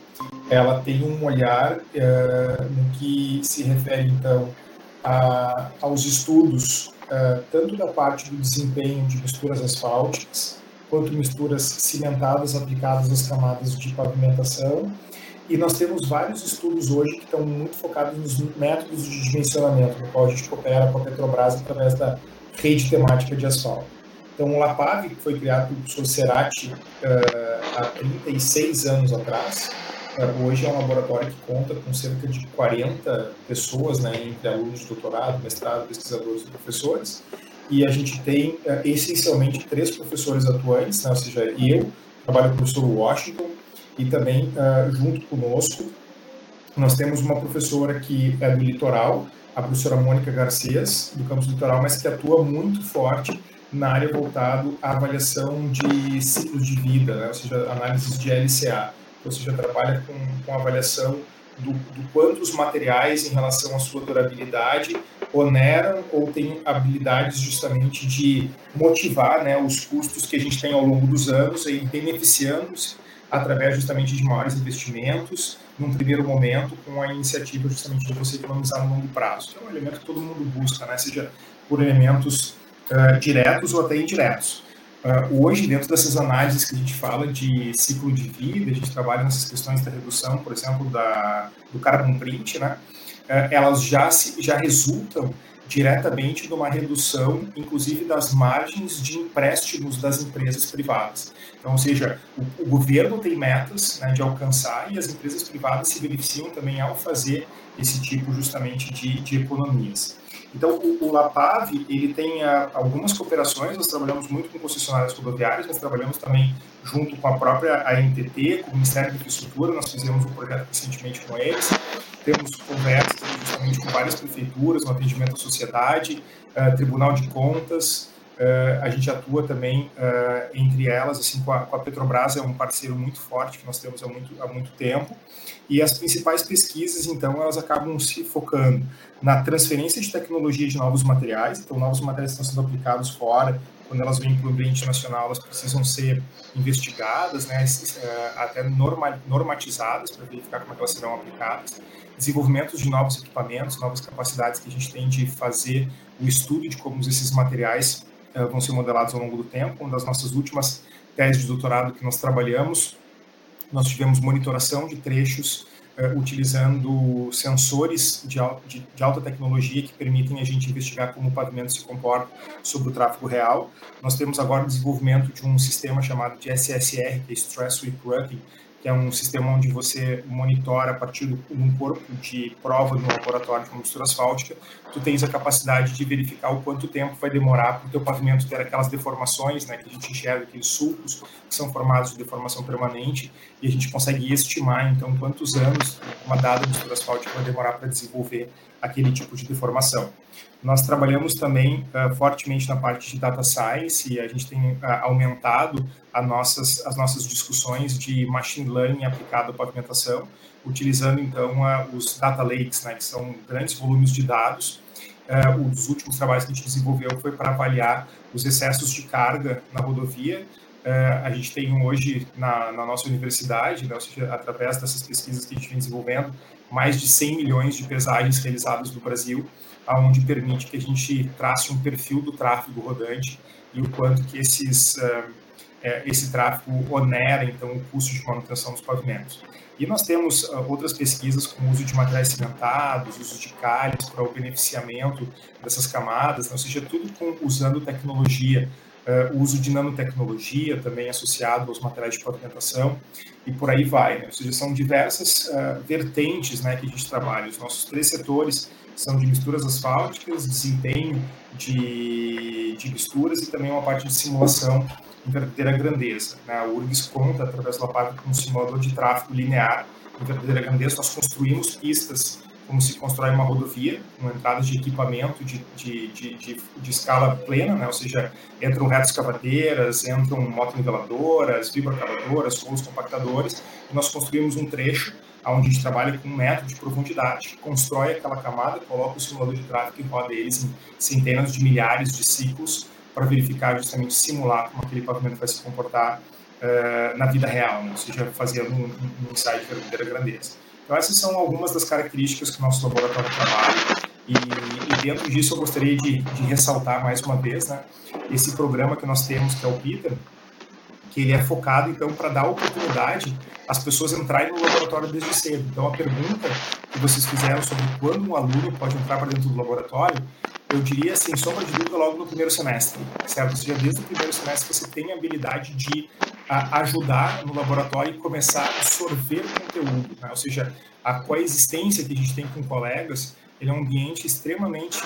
ela tem um olhar no que se refere então a, aos estudos uh, tanto da parte do desempenho de misturas asfálticas, quanto misturas cimentadas aplicadas às camadas de pavimentação. E nós temos vários estudos hoje que estão muito focados nos métodos de dimensionamento, no qual a gente coopera com a Petrobras através da rede temática de asfalto. Então, o LAPAV, que foi criado pelo professor Cerati uh, há 36 anos atrás, é, hoje é um laboratório que conta com cerca de 40 pessoas, né, entre alunos de doutorado, mestrado, pesquisadores e professores. E a gente tem é, essencialmente três professores atuantes, né, ou seja, eu trabalho com o professor Washington e também uh, junto conosco nós temos uma professora que é do litoral, a professora Mônica Garcês, do campus litoral, mas que atua muito forte na área voltado à avaliação de ciclos de vida, né? ou seja, análises de LCA ou seja, trabalha com, com avaliação do, do quanto os materiais, em relação à sua durabilidade, oneram ou têm habilidades justamente de motivar né, os custos que a gente tem ao longo dos anos, e beneficiando-se através justamente de maiores investimentos, num primeiro momento, com a iniciativa justamente de você economizar no longo prazo. Que é um elemento que todo mundo busca, né, seja por elementos uh, diretos ou até indiretos. Uh, hoje, dentro dessas análises que a gente fala de ciclo de vida, a gente trabalha nessas questões da redução, por exemplo, da, do carbon print, né? Uh, elas já, se, já resultam diretamente de uma redução, inclusive, das margens de empréstimos das empresas privadas. Então, ou seja, o, o governo tem metas né, de alcançar e as empresas privadas se beneficiam também ao fazer esse tipo justamente de, de economias. Então, o, o LAPAV, ele tem a, ah, algumas cooperações, nós trabalhamos muito com concessionárias rodoviárias, nós trabalhamos também junto com a própria ANTT, com o Ministério da Infraestrutura, nós fizemos um projeto recentemente com eles, temos conversas justamente com várias prefeituras no atendimento à sociedade, uh, Tribunal de Contas, a gente atua também uh, entre elas, assim, com a, com a, Petrobras é um parceiro muito forte que nós temos há muito, há muito tempo, e as principais pesquisas, então, elas acabam se focando na transferência de tecnologia de novos materiais, então, novos materiais estão sendo aplicados fora, quando elas vêm para o ambiente nacional, elas precisam ser investigadas, né, até normatizadas para verificar como é elas serão aplicadas. Desenvolvimento de novos equipamentos, novas capacidades que a gente tem de fazer o estudo de como esses materiais vão ser modelados ao longo do tempo. Uma das nossas últimas teses de doutorado que nós trabalhamos, nós tivemos monitoração de trechos uh, utilizando sensores de, de, de, alta tecnologia que permitem a gente investigar como o pavimento se comporta sobre o tráfego real. Nós temos agora o desenvolvimento de um sistema chamado de SSR, que é Stress Routing, que é um sistema onde você monitora a partir de um corpo de prova no laboratório de mistura asfáltica, tu tens a capacidade de verificar o quanto tempo vai demorar para o teu pavimento ter aquelas deformações, né, que a gente enxerga, aqueles sulcos que são formados de deformação permanente, e a gente consegue estimar, então, quantos anos uma dada mistura asfáltica vai demorar para desenvolver aquele tipo de deformação. Nós trabalhamos também uh, fortemente na parte de data science e a gente tem uh, aumentado nossas, as nossas discussões de machine learning aplicado à pavimentação, utilizando então uh, os data lakes, né, que são grandes volumes de dados. um dos últimos trabalhos que a gente desenvolveu foi para avaliar os excessos de carga na rodovia. a gente tem hoje na, na nossa universidade, né, através dessas pesquisas que a gente vem desenvolvendo, mais de 100 milhões de pesagens realizadas no Brasil aonde permite que a gente trace um perfil do tráfego rodante e o quanto que esses, uh, esse tráfego onera, então, o custo de manutenção dos pavimentos. E nós temos uh, outras pesquisas com o uso de materiais cimentados, uso de calhas para o beneficiamento dessas camadas, ou seja, tudo com, usando tecnologia, uh, uso de nanotecnologia também associado aos materiais de pavimentação e por aí vai. Né? Ou seja, são diversas vertentes né, que a gente trabalha. Os nossos três setores são de misturas asfálticas, desempenho de, de misturas e também uma parte de simulação em verdadeira grandeza. Né? A URGS conta, através da parte com um simulador de tráfego linear em verdadeira grandeza. Nós construímos pistas como se constrói uma rodovia, com entradas de equipamento de, de, de, de, escala plena, né? ou seja, entram retas escavadeiras, entram motoniveladoras, vibrocavadoras, rolos compactadores, e nós construímos um trecho onde a gente trabalha com um método de profundidade, constrói aquela camada, coloca o simulador de tráfego e roda eles em centenas de milhares de ciclos para verificar, justamente simular como aquele pavimento vai se comportar uh, na vida real, né? ou seja, fazendo um, um ensaio de verdadeira grandeza. Então, essas são algumas das características que o nosso laboratório trabalha. E, e dentro disso, eu gostaria de, de, ressaltar mais uma vez né, esse programa que nós temos, que é o PITER, que ele é focado, então, para dar oportunidade às pessoas entrarem no laboratório desde cedo. Então, a pergunta que vocês fizeram sobre quando um aluno pode entrar para dentro do laboratório, eu diria, sem sombra de dúvida, logo no primeiro semestre, certo? Ou seja, desde o primeiro semestre você tem a habilidade de ajudar no laboratório e começar a absorver conteúdo, né? ou seja, a coexistência que a gente tem com colegas, ele é um ambiente extremamente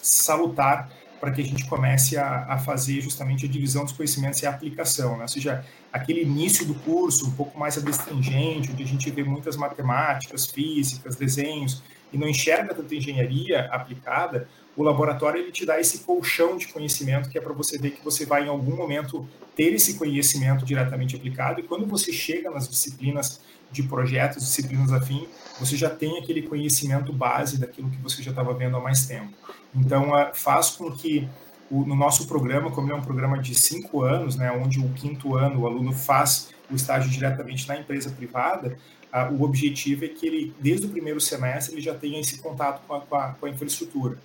salutar para que a gente comece a, a, fazer justamente a divisão dos conhecimentos e a aplicação, né? ou seja, aquele início do curso um pouco mais adstringente, onde a gente vê muitas matemáticas, físicas, desenhos, e não enxerga tanta engenharia aplicada, o laboratório ele te dá esse colchão de conhecimento que é para você ver que você vai em algum momento ter esse conhecimento diretamente aplicado, e quando você chega nas disciplinas de projetos, disciplinas afim, você já tem aquele conhecimento base daquilo que você já estava vendo há mais tempo. Então, faz com que o, no nosso programa, como é um programa de cinco anos, né, onde o quinto ano o aluno faz o estágio diretamente na empresa privada, o objetivo é que ele, desde o primeiro semestre, ele já tenha esse contato com a, com a, com a infraestrutura.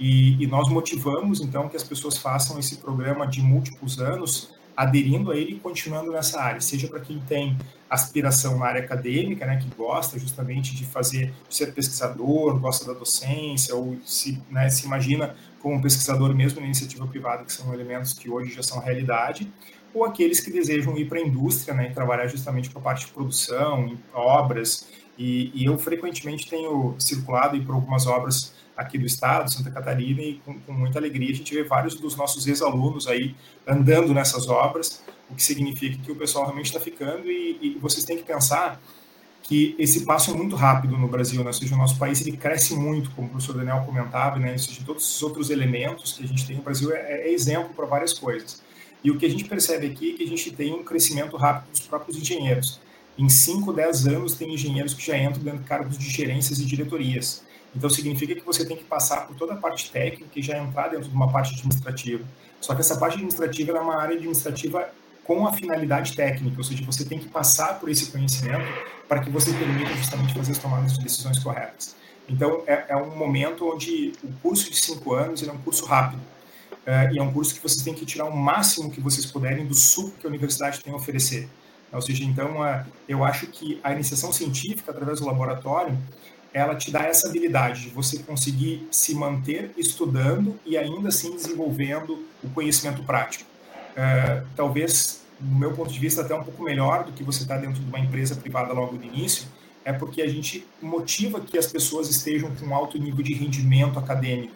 E, e, nós motivamos, então, que as pessoas façam esse programa de múltiplos anos, aderindo a ele e continuando nessa área, seja para quem tem aspiração na área acadêmica, né, que gosta justamente de fazer, de ser pesquisador, gosta da docência, ou se, né, se imagina como pesquisador mesmo na iniciativa privada, que são elementos que hoje já são realidade, ou aqueles que desejam ir para a indústria né, e trabalhar justamente com a parte de produção, obras, e, e eu frequentemente tenho circulado por algumas obras aqui do estado, Santa Catarina, e com, com muita alegria a gente vê vários dos nossos ex-alunos aí andando nessas obras, o que significa que o pessoal realmente está ficando e, e, vocês têm que pensar que esse passo é muito rápido no Brasil, né? ou seja, o nosso país ele cresce muito, como o professor Daniel comentava, né? ou seja, todos os outros elementos que a gente tem no Brasil é, é exemplo para várias coisas. E o que a gente percebe aqui é que a gente tem um crescimento rápido dos próprios engenheiros. Em 5, 10 anos, tem engenheiros que já entram dentro de cargos de gerências e diretorias. Então, significa que você tem que passar por toda a parte técnica e já entrar dentro de uma parte administrativa. Só que essa parte administrativa é uma área administrativa com a finalidade técnica, ou seja, você tem que passar por esse conhecimento para que você permita justamente fazer as tomadas de decisões corretas. Então, é, é um momento onde o curso de cinco anos é um curso rápido. É, e é um curso que vocês têm que tirar o máximo que vocês puderem do suco que a universidade tem a oferecer. Ou seja, então, é, eu acho que a iniciação científica, através do laboratório, ela te dá essa habilidade de você conseguir se manter estudando e ainda assim desenvolvendo o conhecimento prático. É, talvez, no meu ponto de vista, até um pouco melhor do que você está dentro de uma empresa privada logo no início, é porque a gente motiva que as pessoas estejam com um alto nível de rendimento acadêmico.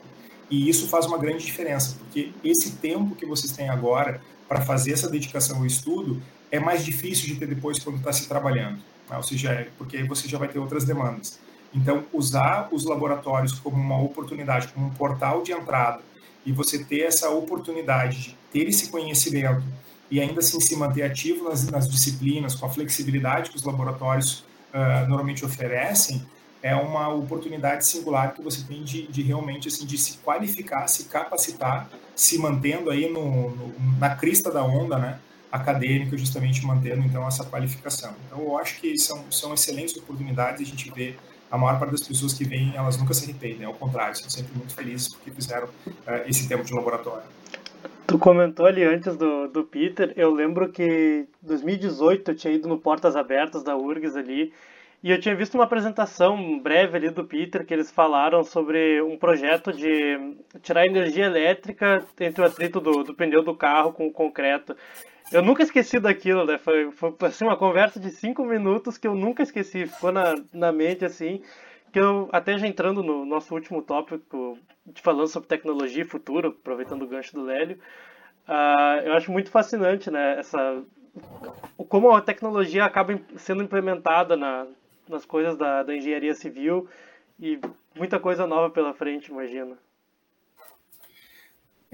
E isso faz uma grande diferença, porque esse tempo que vocês têm agora para fazer essa dedicação ao estudo é mais difícil de ter depois quando está se trabalhando. Né? Ou seja, é porque aí você já vai ter outras demandas. Então, usar os laboratórios como uma oportunidade, como um portal de entrada, e você ter essa oportunidade de ter esse conhecimento e ainda assim se manter ativo nas, nas disciplinas, com a flexibilidade que os laboratórios uh, normalmente oferecem, é uma oportunidade singular que você tem de, de, realmente assim de se qualificar, se capacitar, se mantendo aí no, no, na crista da onda, né, acadêmica, justamente mantendo então essa qualificação. Então eu acho que são, são excelentes oportunidades a gente vê a maior parte das pessoas que vêm, elas nunca se arrependem, ao contrário, são sempre muito felizes porque fizeram uh, esse tempo de laboratório. Tu comentou ali antes do, do Peter, eu lembro que em 2018 eu tinha ido no Portas Abertas da URGS ali, e eu tinha visto uma apresentação breve ali do Peter, que eles falaram sobre um projeto de tirar energia elétrica entre o atrito do, do pneu do carro com o concreto. Eu nunca esqueci daquilo, né? Foi, foi assim, uma conversa de cinco minutos que eu nunca esqueci. Ficou na, na mente, assim, que eu, até já entrando no nosso último tópico, falando sobre tecnologia e futuro, aproveitando o gancho do Lélio, uh, eu acho muito fascinante, né? Essa, como a tecnologia acaba sendo implementada na, nas coisas da, da engenharia civil e muita coisa nova pela frente, imagina.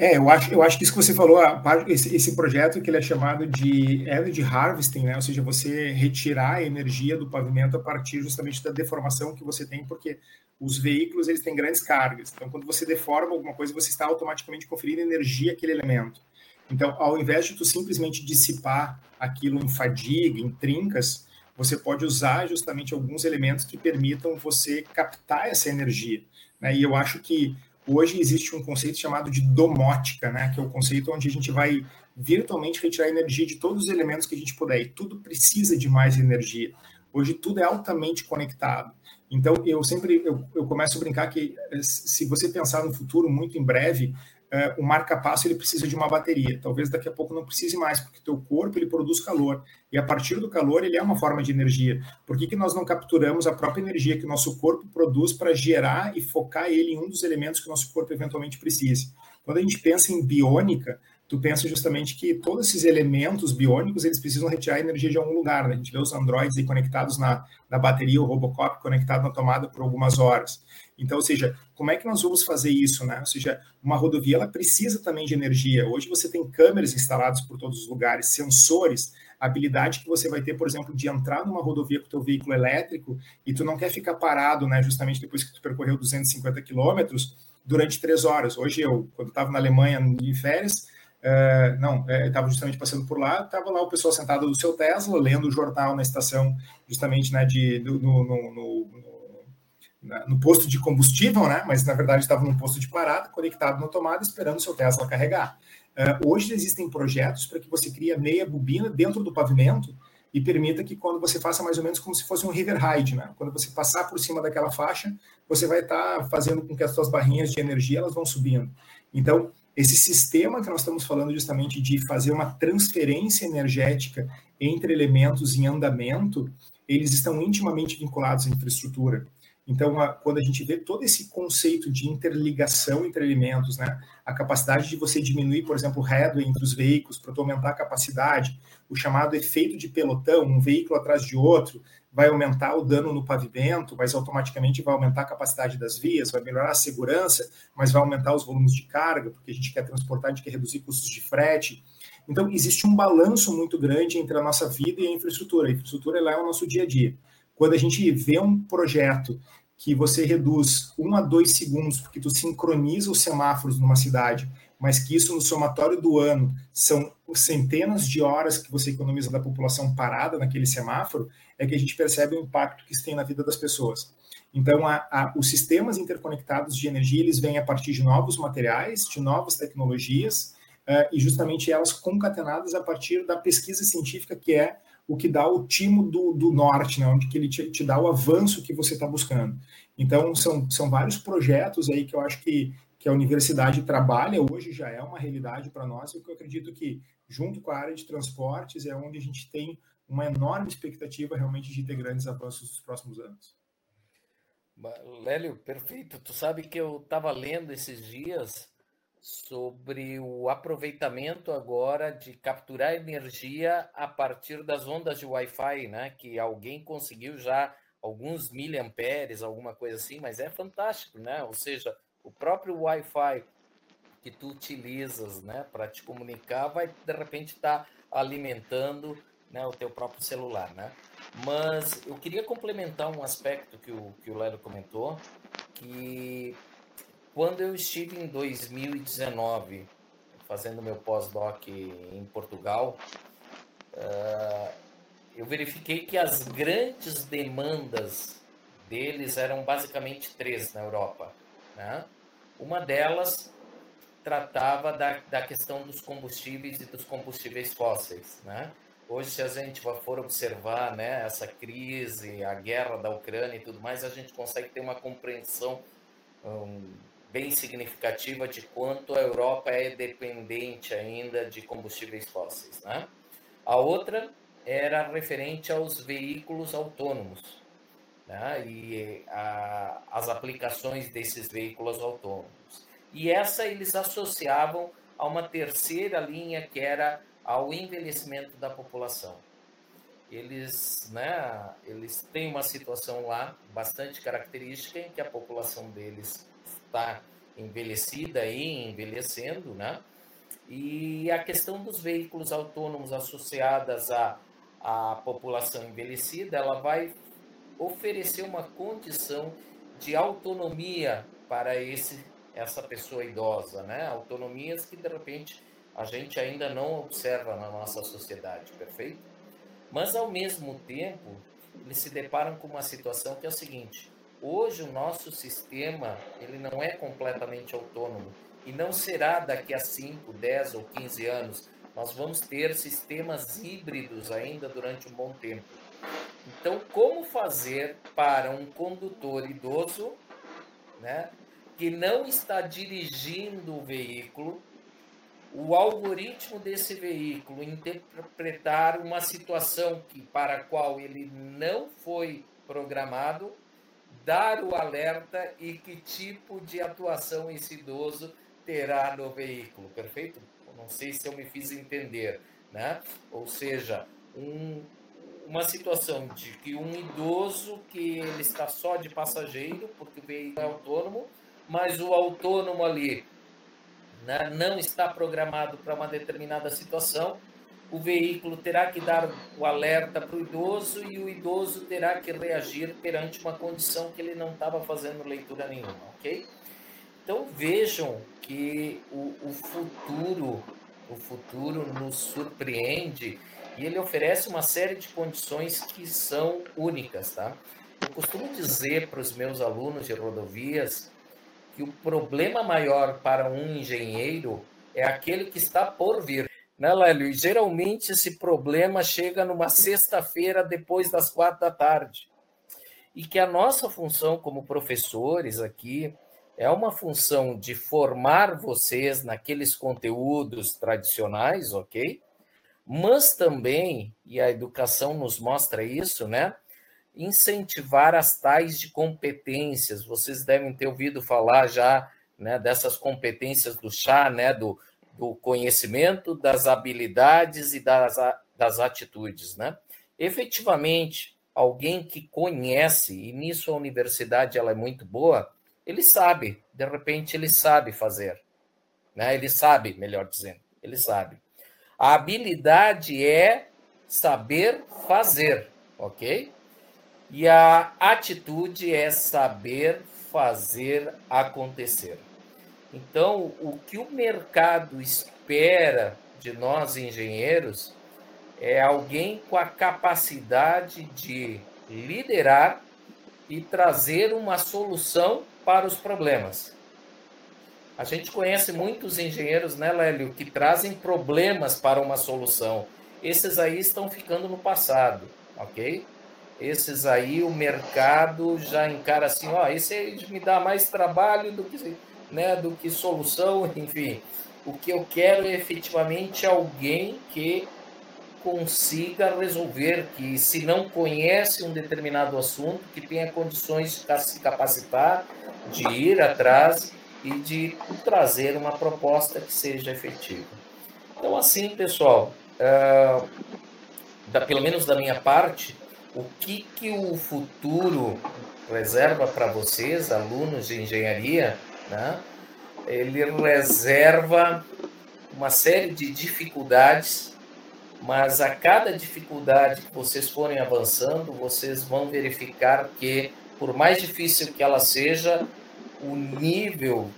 É, eu acho, eu acho que isso que você falou, esse, esse projeto que ele é chamado de Energy Harvesting, né? ou seja, você retirar a energia do pavimento a partir justamente da deformação que você tem, porque os veículos eles têm grandes cargas. Então, quando você deforma alguma coisa, você está automaticamente conferindo energia àquele elemento. Então, ao invés de tu simplesmente dissipar aquilo em fadiga, em trincas, você pode usar justamente alguns elementos que permitam você captar essa energia. Né? E eu acho que Hoje existe um conceito chamado de domótica, né, que é o conceito onde a gente vai virtualmente retirar energia de todos os elementos que a gente puder, e tudo precisa de mais energia. Hoje tudo é altamente conectado. Então eu sempre eu, eu começo a brincar que eh, se você pensar no futuro muito em breve, uh, o marca-passo ele precisa de uma bateria. Talvez daqui a pouco não precise mais, porque teu corpo ele produz calor. E a partir do calor ele é uma forma de energia. Por que, que nós não capturamos a própria energia que o nosso corpo produz para gerar e focar ele em um dos elementos que o nosso corpo eventualmente precise? Quando a gente pensa em biônica, tu pensa justamente que todos esses elementos biônicos eles precisam retirar energia de algum lugar. Né? A gente vê os androides aí conectados na, na bateria, o Robocop conectado na tomada por algumas horas. Então, ou seja, como é que nós vamos fazer isso, né? Ou seja, uma rodovia ela precisa também de energia. Hoje você tem câmeras instaladas por todos os lugares, sensores, a habilidade que você vai ter, por exemplo, de entrar numa rodovia com o teu veículo elétrico e tu não quer ficar parado, né? Justamente depois que tu percorreu 250 quilômetros durante três horas. Hoje eu, quando estava na Alemanha em férias, Uh, não, é, estava justamente passando por lá, estava lá o pessoal sentado do seu Tesla, lendo o jornal na estação, justamente né, de, no, no, no, no, posto de combustível, né, mas na verdade estava num posto de parada, conectado na tomada, esperando o seu Tesla carregar. Uh, hoje existem projetos para que você crie meia bobina dentro do pavimento e permita que quando você faça mais ou menos como se fosse um river ride, né? Quando você passar por cima daquela faixa, você vai estar tá fazendo com que as suas barrinhas de energia elas vão subindo. Então, esse sistema que nós estamos falando justamente de fazer uma transferência energética entre elementos em andamento, eles estão intimamente vinculados à infraestrutura. Então, a, quando a gente vê todo esse conceito de interligação entre elementos, né, a capacidade de você diminuir, por exemplo, o headway entre os veículos para aumentar a capacidade, o chamado efeito de pelotão, um veículo atrás de outro, vai aumentar o dano no pavimento, mas automaticamente vai aumentar a capacidade das vias, vai melhorar a segurança, mas vai aumentar os volumes de carga, porque a gente quer transportar, a gente quer reduzir custos de frete. Então, existe um balanço muito grande entre a nossa vida e a infraestrutura. A infraestrutura lá é o nosso dia a dia. Quando a gente vê um projeto que você reduz um a dois segundos, porque tu sincroniza os semáforos numa cidade, mas que isso no somatório do ano são centenas de horas que você economiza da população parada naquele semáforo, é que a gente percebe o impacto que isso tem na vida das pessoas. Então, a, a, os sistemas interconectados de energia, eles vêm a partir de novos materiais, de novas tecnologias, uh, e justamente elas concatenadas a partir da pesquisa científica, que é o que dá o timo do, do norte, né, onde que ele te, te dá o avanço que você está buscando. Então, são, são vários projetos aí que eu acho que, que a universidade trabalha, hoje já é uma realidade para nós, e que eu acredito que, junto com a área de transportes, é onde a gente tem uma enorme expectativa realmente de ter grandes avanços nos próximos anos. Lélio, perfeito. Tu sabe que eu estava lendo esses dias sobre o aproveitamento agora de capturar energia a partir das ondas de Wi-Fi, né? Que alguém conseguiu já alguns miliamperes, alguma coisa assim, mas é fantástico, né? Ou seja, o próprio Wi-Fi que tu utilizas, né, para te comunicar, vai de repente estar tá alimentando, né, o teu próprio celular, né? Mas eu queria complementar um aspecto que o que o Lélio comentou, que quando eu estive em 2019 fazendo meu pós-doc em Portugal, uh, eu verifiquei que as grandes demandas deles eram basicamente três na Europa. Né? Uma delas tratava da, da questão dos combustíveis e dos combustíveis fósseis. Né? Hoje, se a gente for observar né, essa crise, a guerra da Ucrânia e tudo mais, a gente consegue ter uma compreensão um, bem significativa de quanto a Europa é dependente ainda de combustíveis fósseis. Né? A outra era referente aos veículos autônomos né? e a, as aplicações desses veículos autônomos. E essa eles associavam a uma terceira linha que era ao envelhecimento da população. Eles, né, eles têm uma situação lá bastante característica em que a população deles está envelhecida e envelhecendo, né? E a questão dos veículos autônomos associadas à, à população envelhecida, ela vai oferecer uma condição de autonomia para esse essa pessoa idosa, né? Autonomias que de repente a gente ainda não observa na nossa sociedade, perfeito? Mas ao mesmo tempo, eles se deparam com uma situação que é o seguinte: Hoje o nosso sistema ele não é completamente autônomo e não será daqui a 5, 10 ou 15 anos. Nós vamos ter sistemas híbridos ainda durante um bom tempo. Então, como fazer para um condutor idoso, né, que não está dirigindo o veículo, o algoritmo desse veículo interpretar uma situação que para a qual ele não foi programado dar o alerta e que tipo de atuação esse idoso terá no veículo, perfeito? Não sei se eu me fiz entender, né? Ou seja, um, uma situação de que um idoso que ele está só de passageiro, porque o veículo é autônomo, mas o autônomo ali né, não está programado para uma determinada situação, o veículo terá que dar o alerta para o idoso e o idoso terá que reagir perante uma condição que ele não estava fazendo leitura nenhuma, ok? Então vejam que o, o futuro, o futuro nos surpreende e ele oferece uma série de condições que são únicas, tá? Eu costumo dizer para os meus alunos de rodovias que o problema maior para um engenheiro é aquele que está por vir né, Lélio? E geralmente esse problema chega numa sexta-feira depois das quatro da tarde. E que a nossa função como professores aqui é uma função de formar vocês naqueles conteúdos tradicionais, ok? Mas também, e a educação nos mostra isso, né? Incentivar as tais de competências. Vocês devem ter ouvido falar já né, dessas competências do chá, né? Do, do conhecimento, das habilidades e das, das atitudes, né? Efetivamente, alguém que conhece, e nisso a universidade ela é muito boa, ele sabe, de repente ele sabe fazer, né? Ele sabe, melhor dizendo, ele sabe. A habilidade é saber fazer, ok? E a atitude é saber fazer acontecer. Então, o que o mercado espera de nós engenheiros é alguém com a capacidade de liderar e trazer uma solução para os problemas. A gente conhece muitos engenheiros, né, Lélio, que trazem problemas para uma solução. Esses aí estão ficando no passado, ok? Esses aí o mercado já encara assim, ó, esse me dá mais trabalho do que, né, do que solução, *laughs* enfim. O que eu quero é efetivamente alguém que consiga resolver, que se não conhece um determinado assunto, que tenha condições de se capacitar, de ir atrás e de trazer uma proposta que seja efetiva. Então, assim, pessoal, uh, da, pelo menos da minha parte, o que, que o futuro reserva para vocês, alunos de engenharia, né? ele reserva uma série de dificuldades, mas a cada dificuldade que vocês forem avançando, vocês vão verificar que, por mais difícil que ela seja, o nível,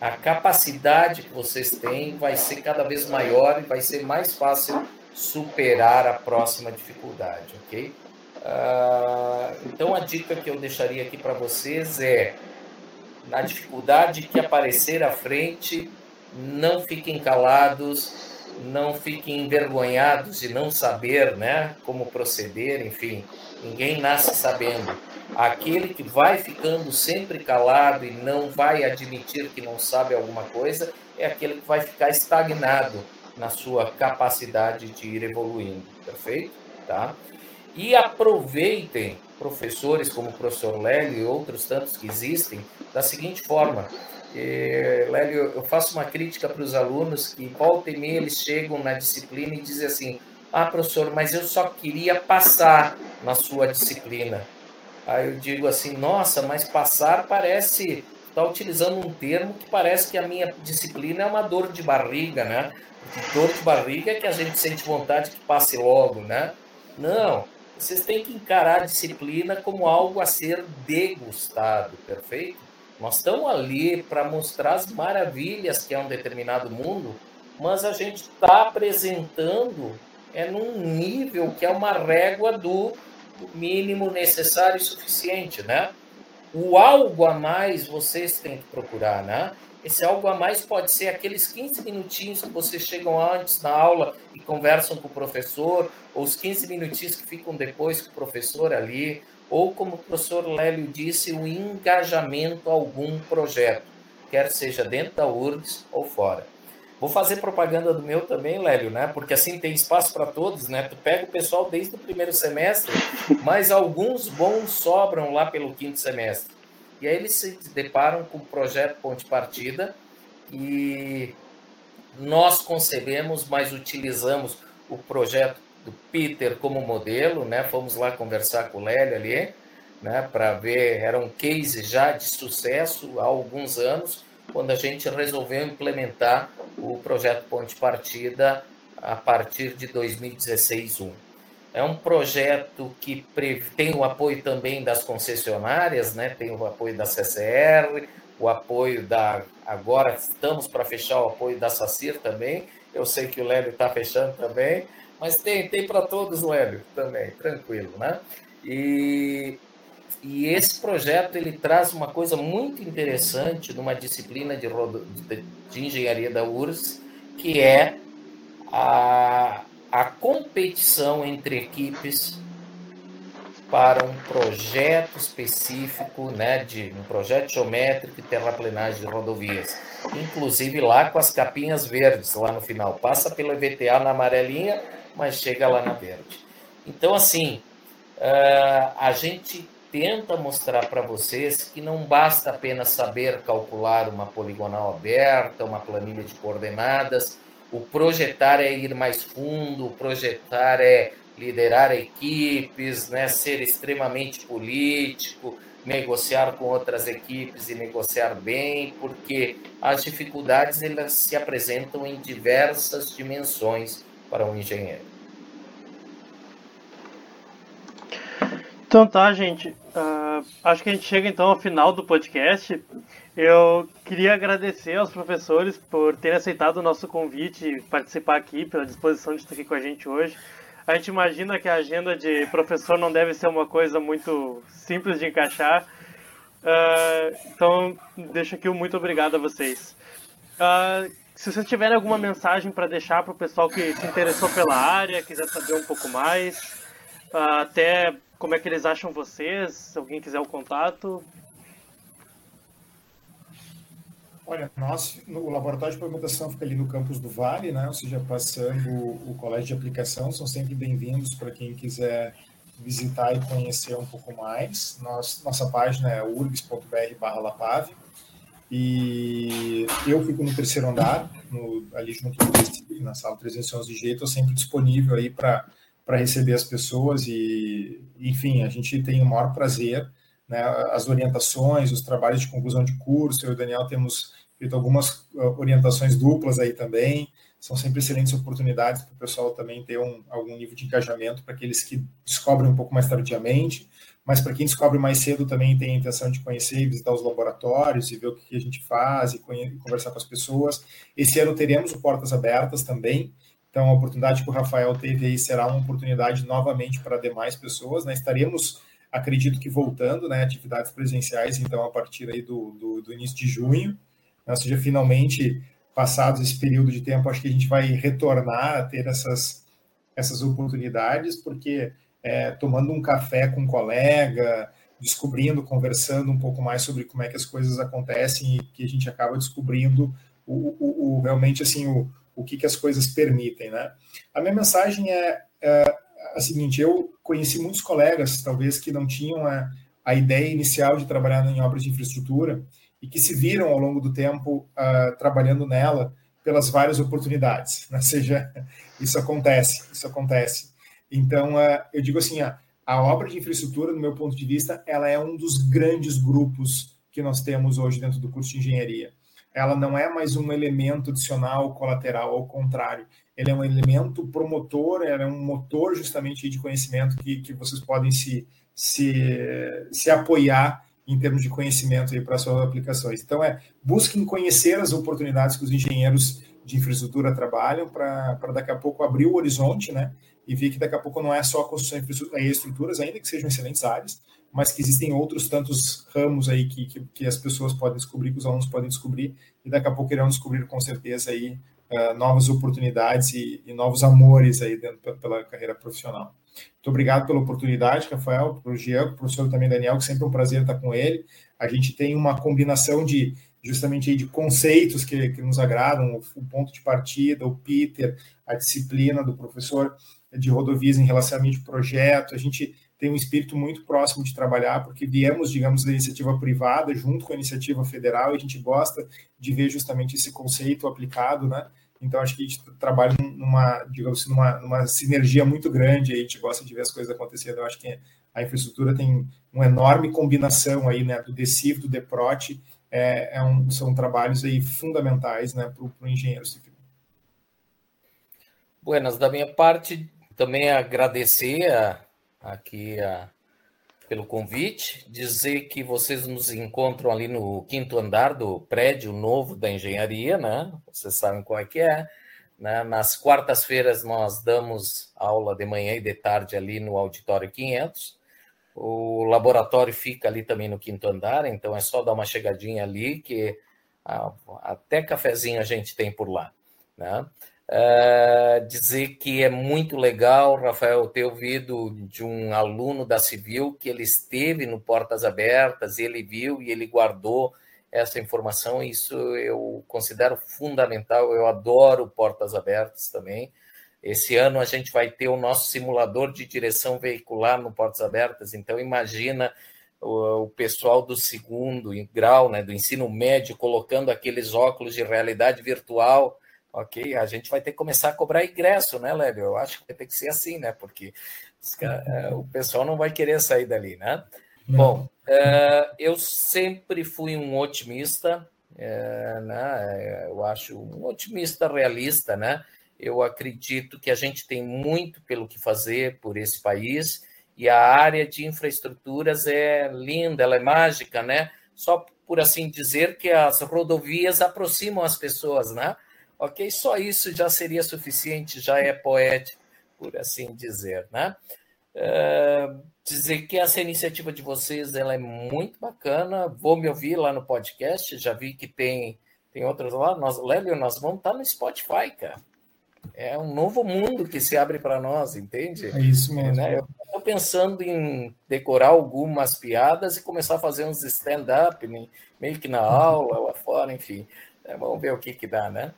a capacidade que vocês têm vai ser cada vez maior e vai ser mais fácil superar a próxima dificuldade, ok? Uh, então a dica que eu deixaria aqui para vocês é na dificuldade que aparecer à frente, não fiquem calados, não fiquem envergonhados de não saber, né, como proceder, enfim, ninguém nasce sabendo. Aquele que vai ficando sempre calado e não vai admitir que não sabe alguma coisa é aquele que vai ficar estagnado na sua capacidade de ir evoluindo, perfeito? Tá? E aproveitem, professores como o professor Lélio e outros tantos que existem, da seguinte forma. Eh, Lélio, eu faço uma crítica para os alunos que volta e meia eles chegam na disciplina e dizem assim: Ah, professor, mas eu só queria passar na sua disciplina. Aí eu digo assim, nossa, mas passar parece está utilizando um termo que parece que a minha disciplina é uma dor de barriga, né? Dor de barriga é que a gente sente vontade que passe logo, né? Não, vocês têm que encarar a disciplina como algo a ser degustado, perfeito? Nós estamos ali para mostrar as maravilhas que é um determinado mundo, mas a gente está apresentando é num nível que é uma régua do mínimo necessário e suficiente, né? O algo a mais vocês têm que procurar, né? Esse algo a mais pode ser aqueles 15 minutinhos que vocês chegam antes na aula e conversam com o professor, ou os 15 minutinhos que ficam depois com o professor ali, ou como o professor Lélio disse, o engajamento a algum projeto, quer seja dentro da URGS ou fora. Vou fazer propaganda do meu também, Lélio, né? Porque assim tem espaço para todos, né? Tu pega o pessoal desde o primeiro semestre, mas alguns bons sobram lá pelo quinto semestre. E aí eles se deparam com o projeto Ponte Partida e nós concebemos, mas utilizamos o projeto do Peter como modelo, né? Fomos lá conversar com o Lélio ali, né? Para ver, era um case já de sucesso há alguns anos, quando a gente resolveu implementar o projeto Ponte Partida a partir de 2016-1. É um projeto que tem o apoio também das concessionárias, né? tem o apoio da CCR, o apoio da. Agora estamos para fechar o apoio da SACIR também. Eu sei que o Lélio está fechando também, mas tem, tem para todos, Lélio, também, tranquilo, né? E, e esse projeto ele traz uma coisa muito interessante numa disciplina de, de, engenharia da URSS, que é a, a competição entre equipes para um projeto específico, né, de um projeto geométrico e terraplenagem de rodovias. Inclusive lá com as capinhas verdes lá no final. Passa pelo EVTA na amarelinha, mas chega lá na verde. Então, assim, uh, a gente tenta mostrar para vocês que não basta apenas saber calcular uma poligonal aberta, uma planilha de coordenadas, o projetar é ir mais fundo, o projetar é liderar equipes, né, ser extremamente político, negociar com outras equipes e negociar bem, porque as dificuldades elas se apresentam em diversas dimensões para um engenheiro. Então tá, gente. Uh, acho que a gente chega então ao final do podcast. Eu queria agradecer aos professores por terem aceitado o nosso convite participar aqui, pela disposição de estar aqui com a gente hoje. A gente imagina que a agenda de professor não deve ser uma coisa muito simples de encaixar. Uh, então, deixo aqui o muito obrigado a vocês. Uh, se vocês tiverem alguma mensagem para deixar para o pessoal que se interessou pela área, quiser saber um pouco mais, até como é que eles acham vocês, se alguém quiser o contato, Olha, nós, o laboratório de pavimentação fica ali no campus do Vale, né? ou seja, passando o colégio de aplicação, são sempre bem-vindos para quem quiser visitar e conhecer um pouco mais. Nós, nossa página é urgs.br barra lapave, e eu fico no terceiro andar, no, ali junto do vestido, na sala 311 de jeito, estou sempre disponível aí para receber as pessoas e, enfim, a gente tem o maior prazer, né, as orientações, os trabalhos de conclusão de curso, eu e o Daniel temos feito algumas ah, orientações duplas aí também. São sempre excelentes oportunidades para o pessoal também ter um, algum nível de engajamento para aqueles que descobrem um pouco mais tardiamente, mas para quem descobre mais cedo também tem a intenção de conhecer e visitar os laboratórios e ver o que a gente faz e conversar com as pessoas. Esse ano teremos o Portas Abertas também, então a oportunidade que o Rafael teve aí será uma oportunidade novamente para demais pessoas, né? Estaremos, acredito que voltando, né, atividades presenciais, então a partir aí do, do, do início de junho, ou seja, finalmente, passados esse período de tempo, acho que a gente vai retornar a ter essas, essas oportunidades, porque é, tomando um café com um colega, descobrindo, conversando um pouco mais sobre como é que as coisas acontecem e que a gente acaba descobrindo o, o, o realmente assim o, o que, que as coisas permitem, né? A minha mensagem é, é a seguinte: eu conheci muitos colegas, talvez que não tinham a, a ideia inicial de trabalhar em obras de infraestrutura e que se viram ao longo do tempo uh, trabalhando nela pelas várias oportunidades, né? *laughs* seja, isso acontece, isso acontece. Então, uh, eu digo assim, uh, a obra de infraestrutura, no meu ponto de vista, ela é um dos grandes grupos que nós temos hoje dentro do curso de engenharia. Ela não é mais um elemento adicional, colateral, ao contrário, ele é um elemento promotor, ela é um motor justamente de conhecimento que, que vocês podem se, se, se apoiar em termos de conhecimento para suas aplicações. Então, é busquem conhecer as oportunidades que os engenheiros de infraestrutura trabalham para daqui a pouco abrir o horizonte, né? E ver que daqui a pouco não é só a construção de estruturas, ainda que sejam excelentes áreas, mas que existem outros tantos ramos aí que, que, que, as pessoas podem descobrir, que os alunos podem descobrir, e daqui a pouco irão descobrir com certeza aí uh, novas oportunidades e, e, novos amores aí dentro pela carreira profissional. Muito obrigado pela oportunidade, Rafael, para o Jean, para o professor também Daniel, que sempre é um prazer estar com ele. A gente tem uma combinação de justamente aí de conceitos que, que nos agradam, o, o, ponto de partida, o Peter, a disciplina do professor de rodovias em relacionamento de projeto. A gente tem um espírito muito próximo de trabalhar, porque viemos, digamos, da iniciativa privada junto com a iniciativa federal, e a gente gosta de ver justamente esse conceito aplicado, né? Então, acho que a gente trabalha numa, digamos assim, numa, numa sinergia muito grande, a gente gosta de ver as coisas acontecendo. Eu acho que a infraestrutura tem uma enorme combinação aí, né, do DECIF, do DEPROT, é, é um, são trabalhos aí fundamentais, né, para o engenheiro civil. Buenas, da minha parte, também agradecer a, aqui a, pelo convite, dizer que vocês nos encontram ali no quinto andar do prédio novo da engenharia, né? Vocês sabem qual é que é. Né? Nas quartas-feiras nós damos aula de manhã e de tarde ali no auditório 500. O laboratório fica ali também no quinto andar, então é só dar uma chegadinha ali que até cafezinho a gente tem por lá, né? Uh, dizer que é muito legal, Rafael, ter ouvido de um aluno da Civil que ele esteve no Portas Abertas, ele viu e ele guardou essa informação, isso eu considero fundamental, eu adoro Portas Abertas também. Esse ano a gente vai ter o nosso simulador de direção veicular no Portas Abertas, então imagina o, o pessoal do segundo grau, né, do ensino médio, colocando aqueles óculos de realidade virtual ok? A gente vai ter que começar a cobrar ingresso, né, Lébio? Eu acho que vai ter que ser assim, né? Porque é, o pessoal não vai querer sair dali, né? Bom, é, eu sempre fui um otimista, é, né? Eu acho um otimista realista, né? Eu acredito que a gente tem muito pelo que fazer por esse país e a área de infraestruturas é linda, ela é mágica, né? Só por assim dizer que as rodovias aproximam as pessoas, né? Ok, só isso já seria suficiente, já é poético, por assim dizer, né? Uh, dizer que essa iniciativa de vocês ela é muito bacana. Vou me ouvir lá no podcast. Já vi que tem tem outras lá. Nós, Lélio, nós vamos estar no Spotify, cara. É um novo mundo que se abre para nós, entende? É isso mesmo. Né? Eu estou pensando em decorar algumas piadas e começar a fazer uns stand-up, meio que na aula, lá fora, enfim. É, vamos ver o que, que dá, né?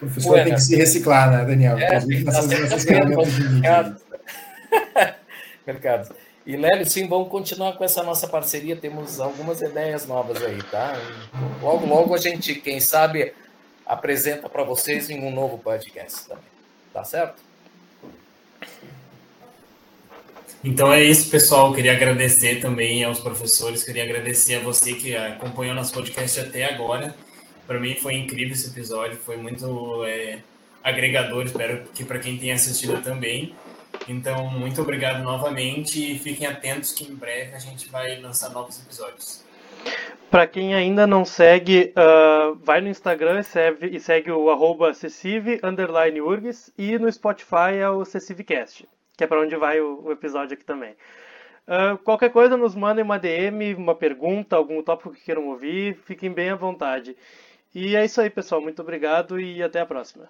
O professor Ué, tem que se reciclar, né, Daniel? É, nessas, nessas *laughs* mercado. E Lélio, sim, vamos continuar com essa nossa parceria. Temos algumas ideias novas aí, tá? Logo, logo a gente, quem sabe, apresenta para vocês em um novo podcast também. Tá certo? Então é isso, pessoal. Queria agradecer também aos professores, queria agradecer a você que acompanhou nosso podcast até agora. Para mim foi incrível esse episódio, foi muito é, agregador. Espero que para quem tem assistido também. Então, muito obrigado novamente e fiquem atentos que em breve a gente vai lançar novos episódios. Para quem ainda não segue, uh, vai no Instagram e segue, e segue o arroba e no Spotify é o Cessivecast, que é para onde vai o, o, episódio aqui também. Uh, qualquer coisa, nos mandem uma DM, uma pergunta, algum tópico que queiram ouvir, fiquem bem à vontade. E é isso aí, pessoal. Muito obrigado e até a próxima.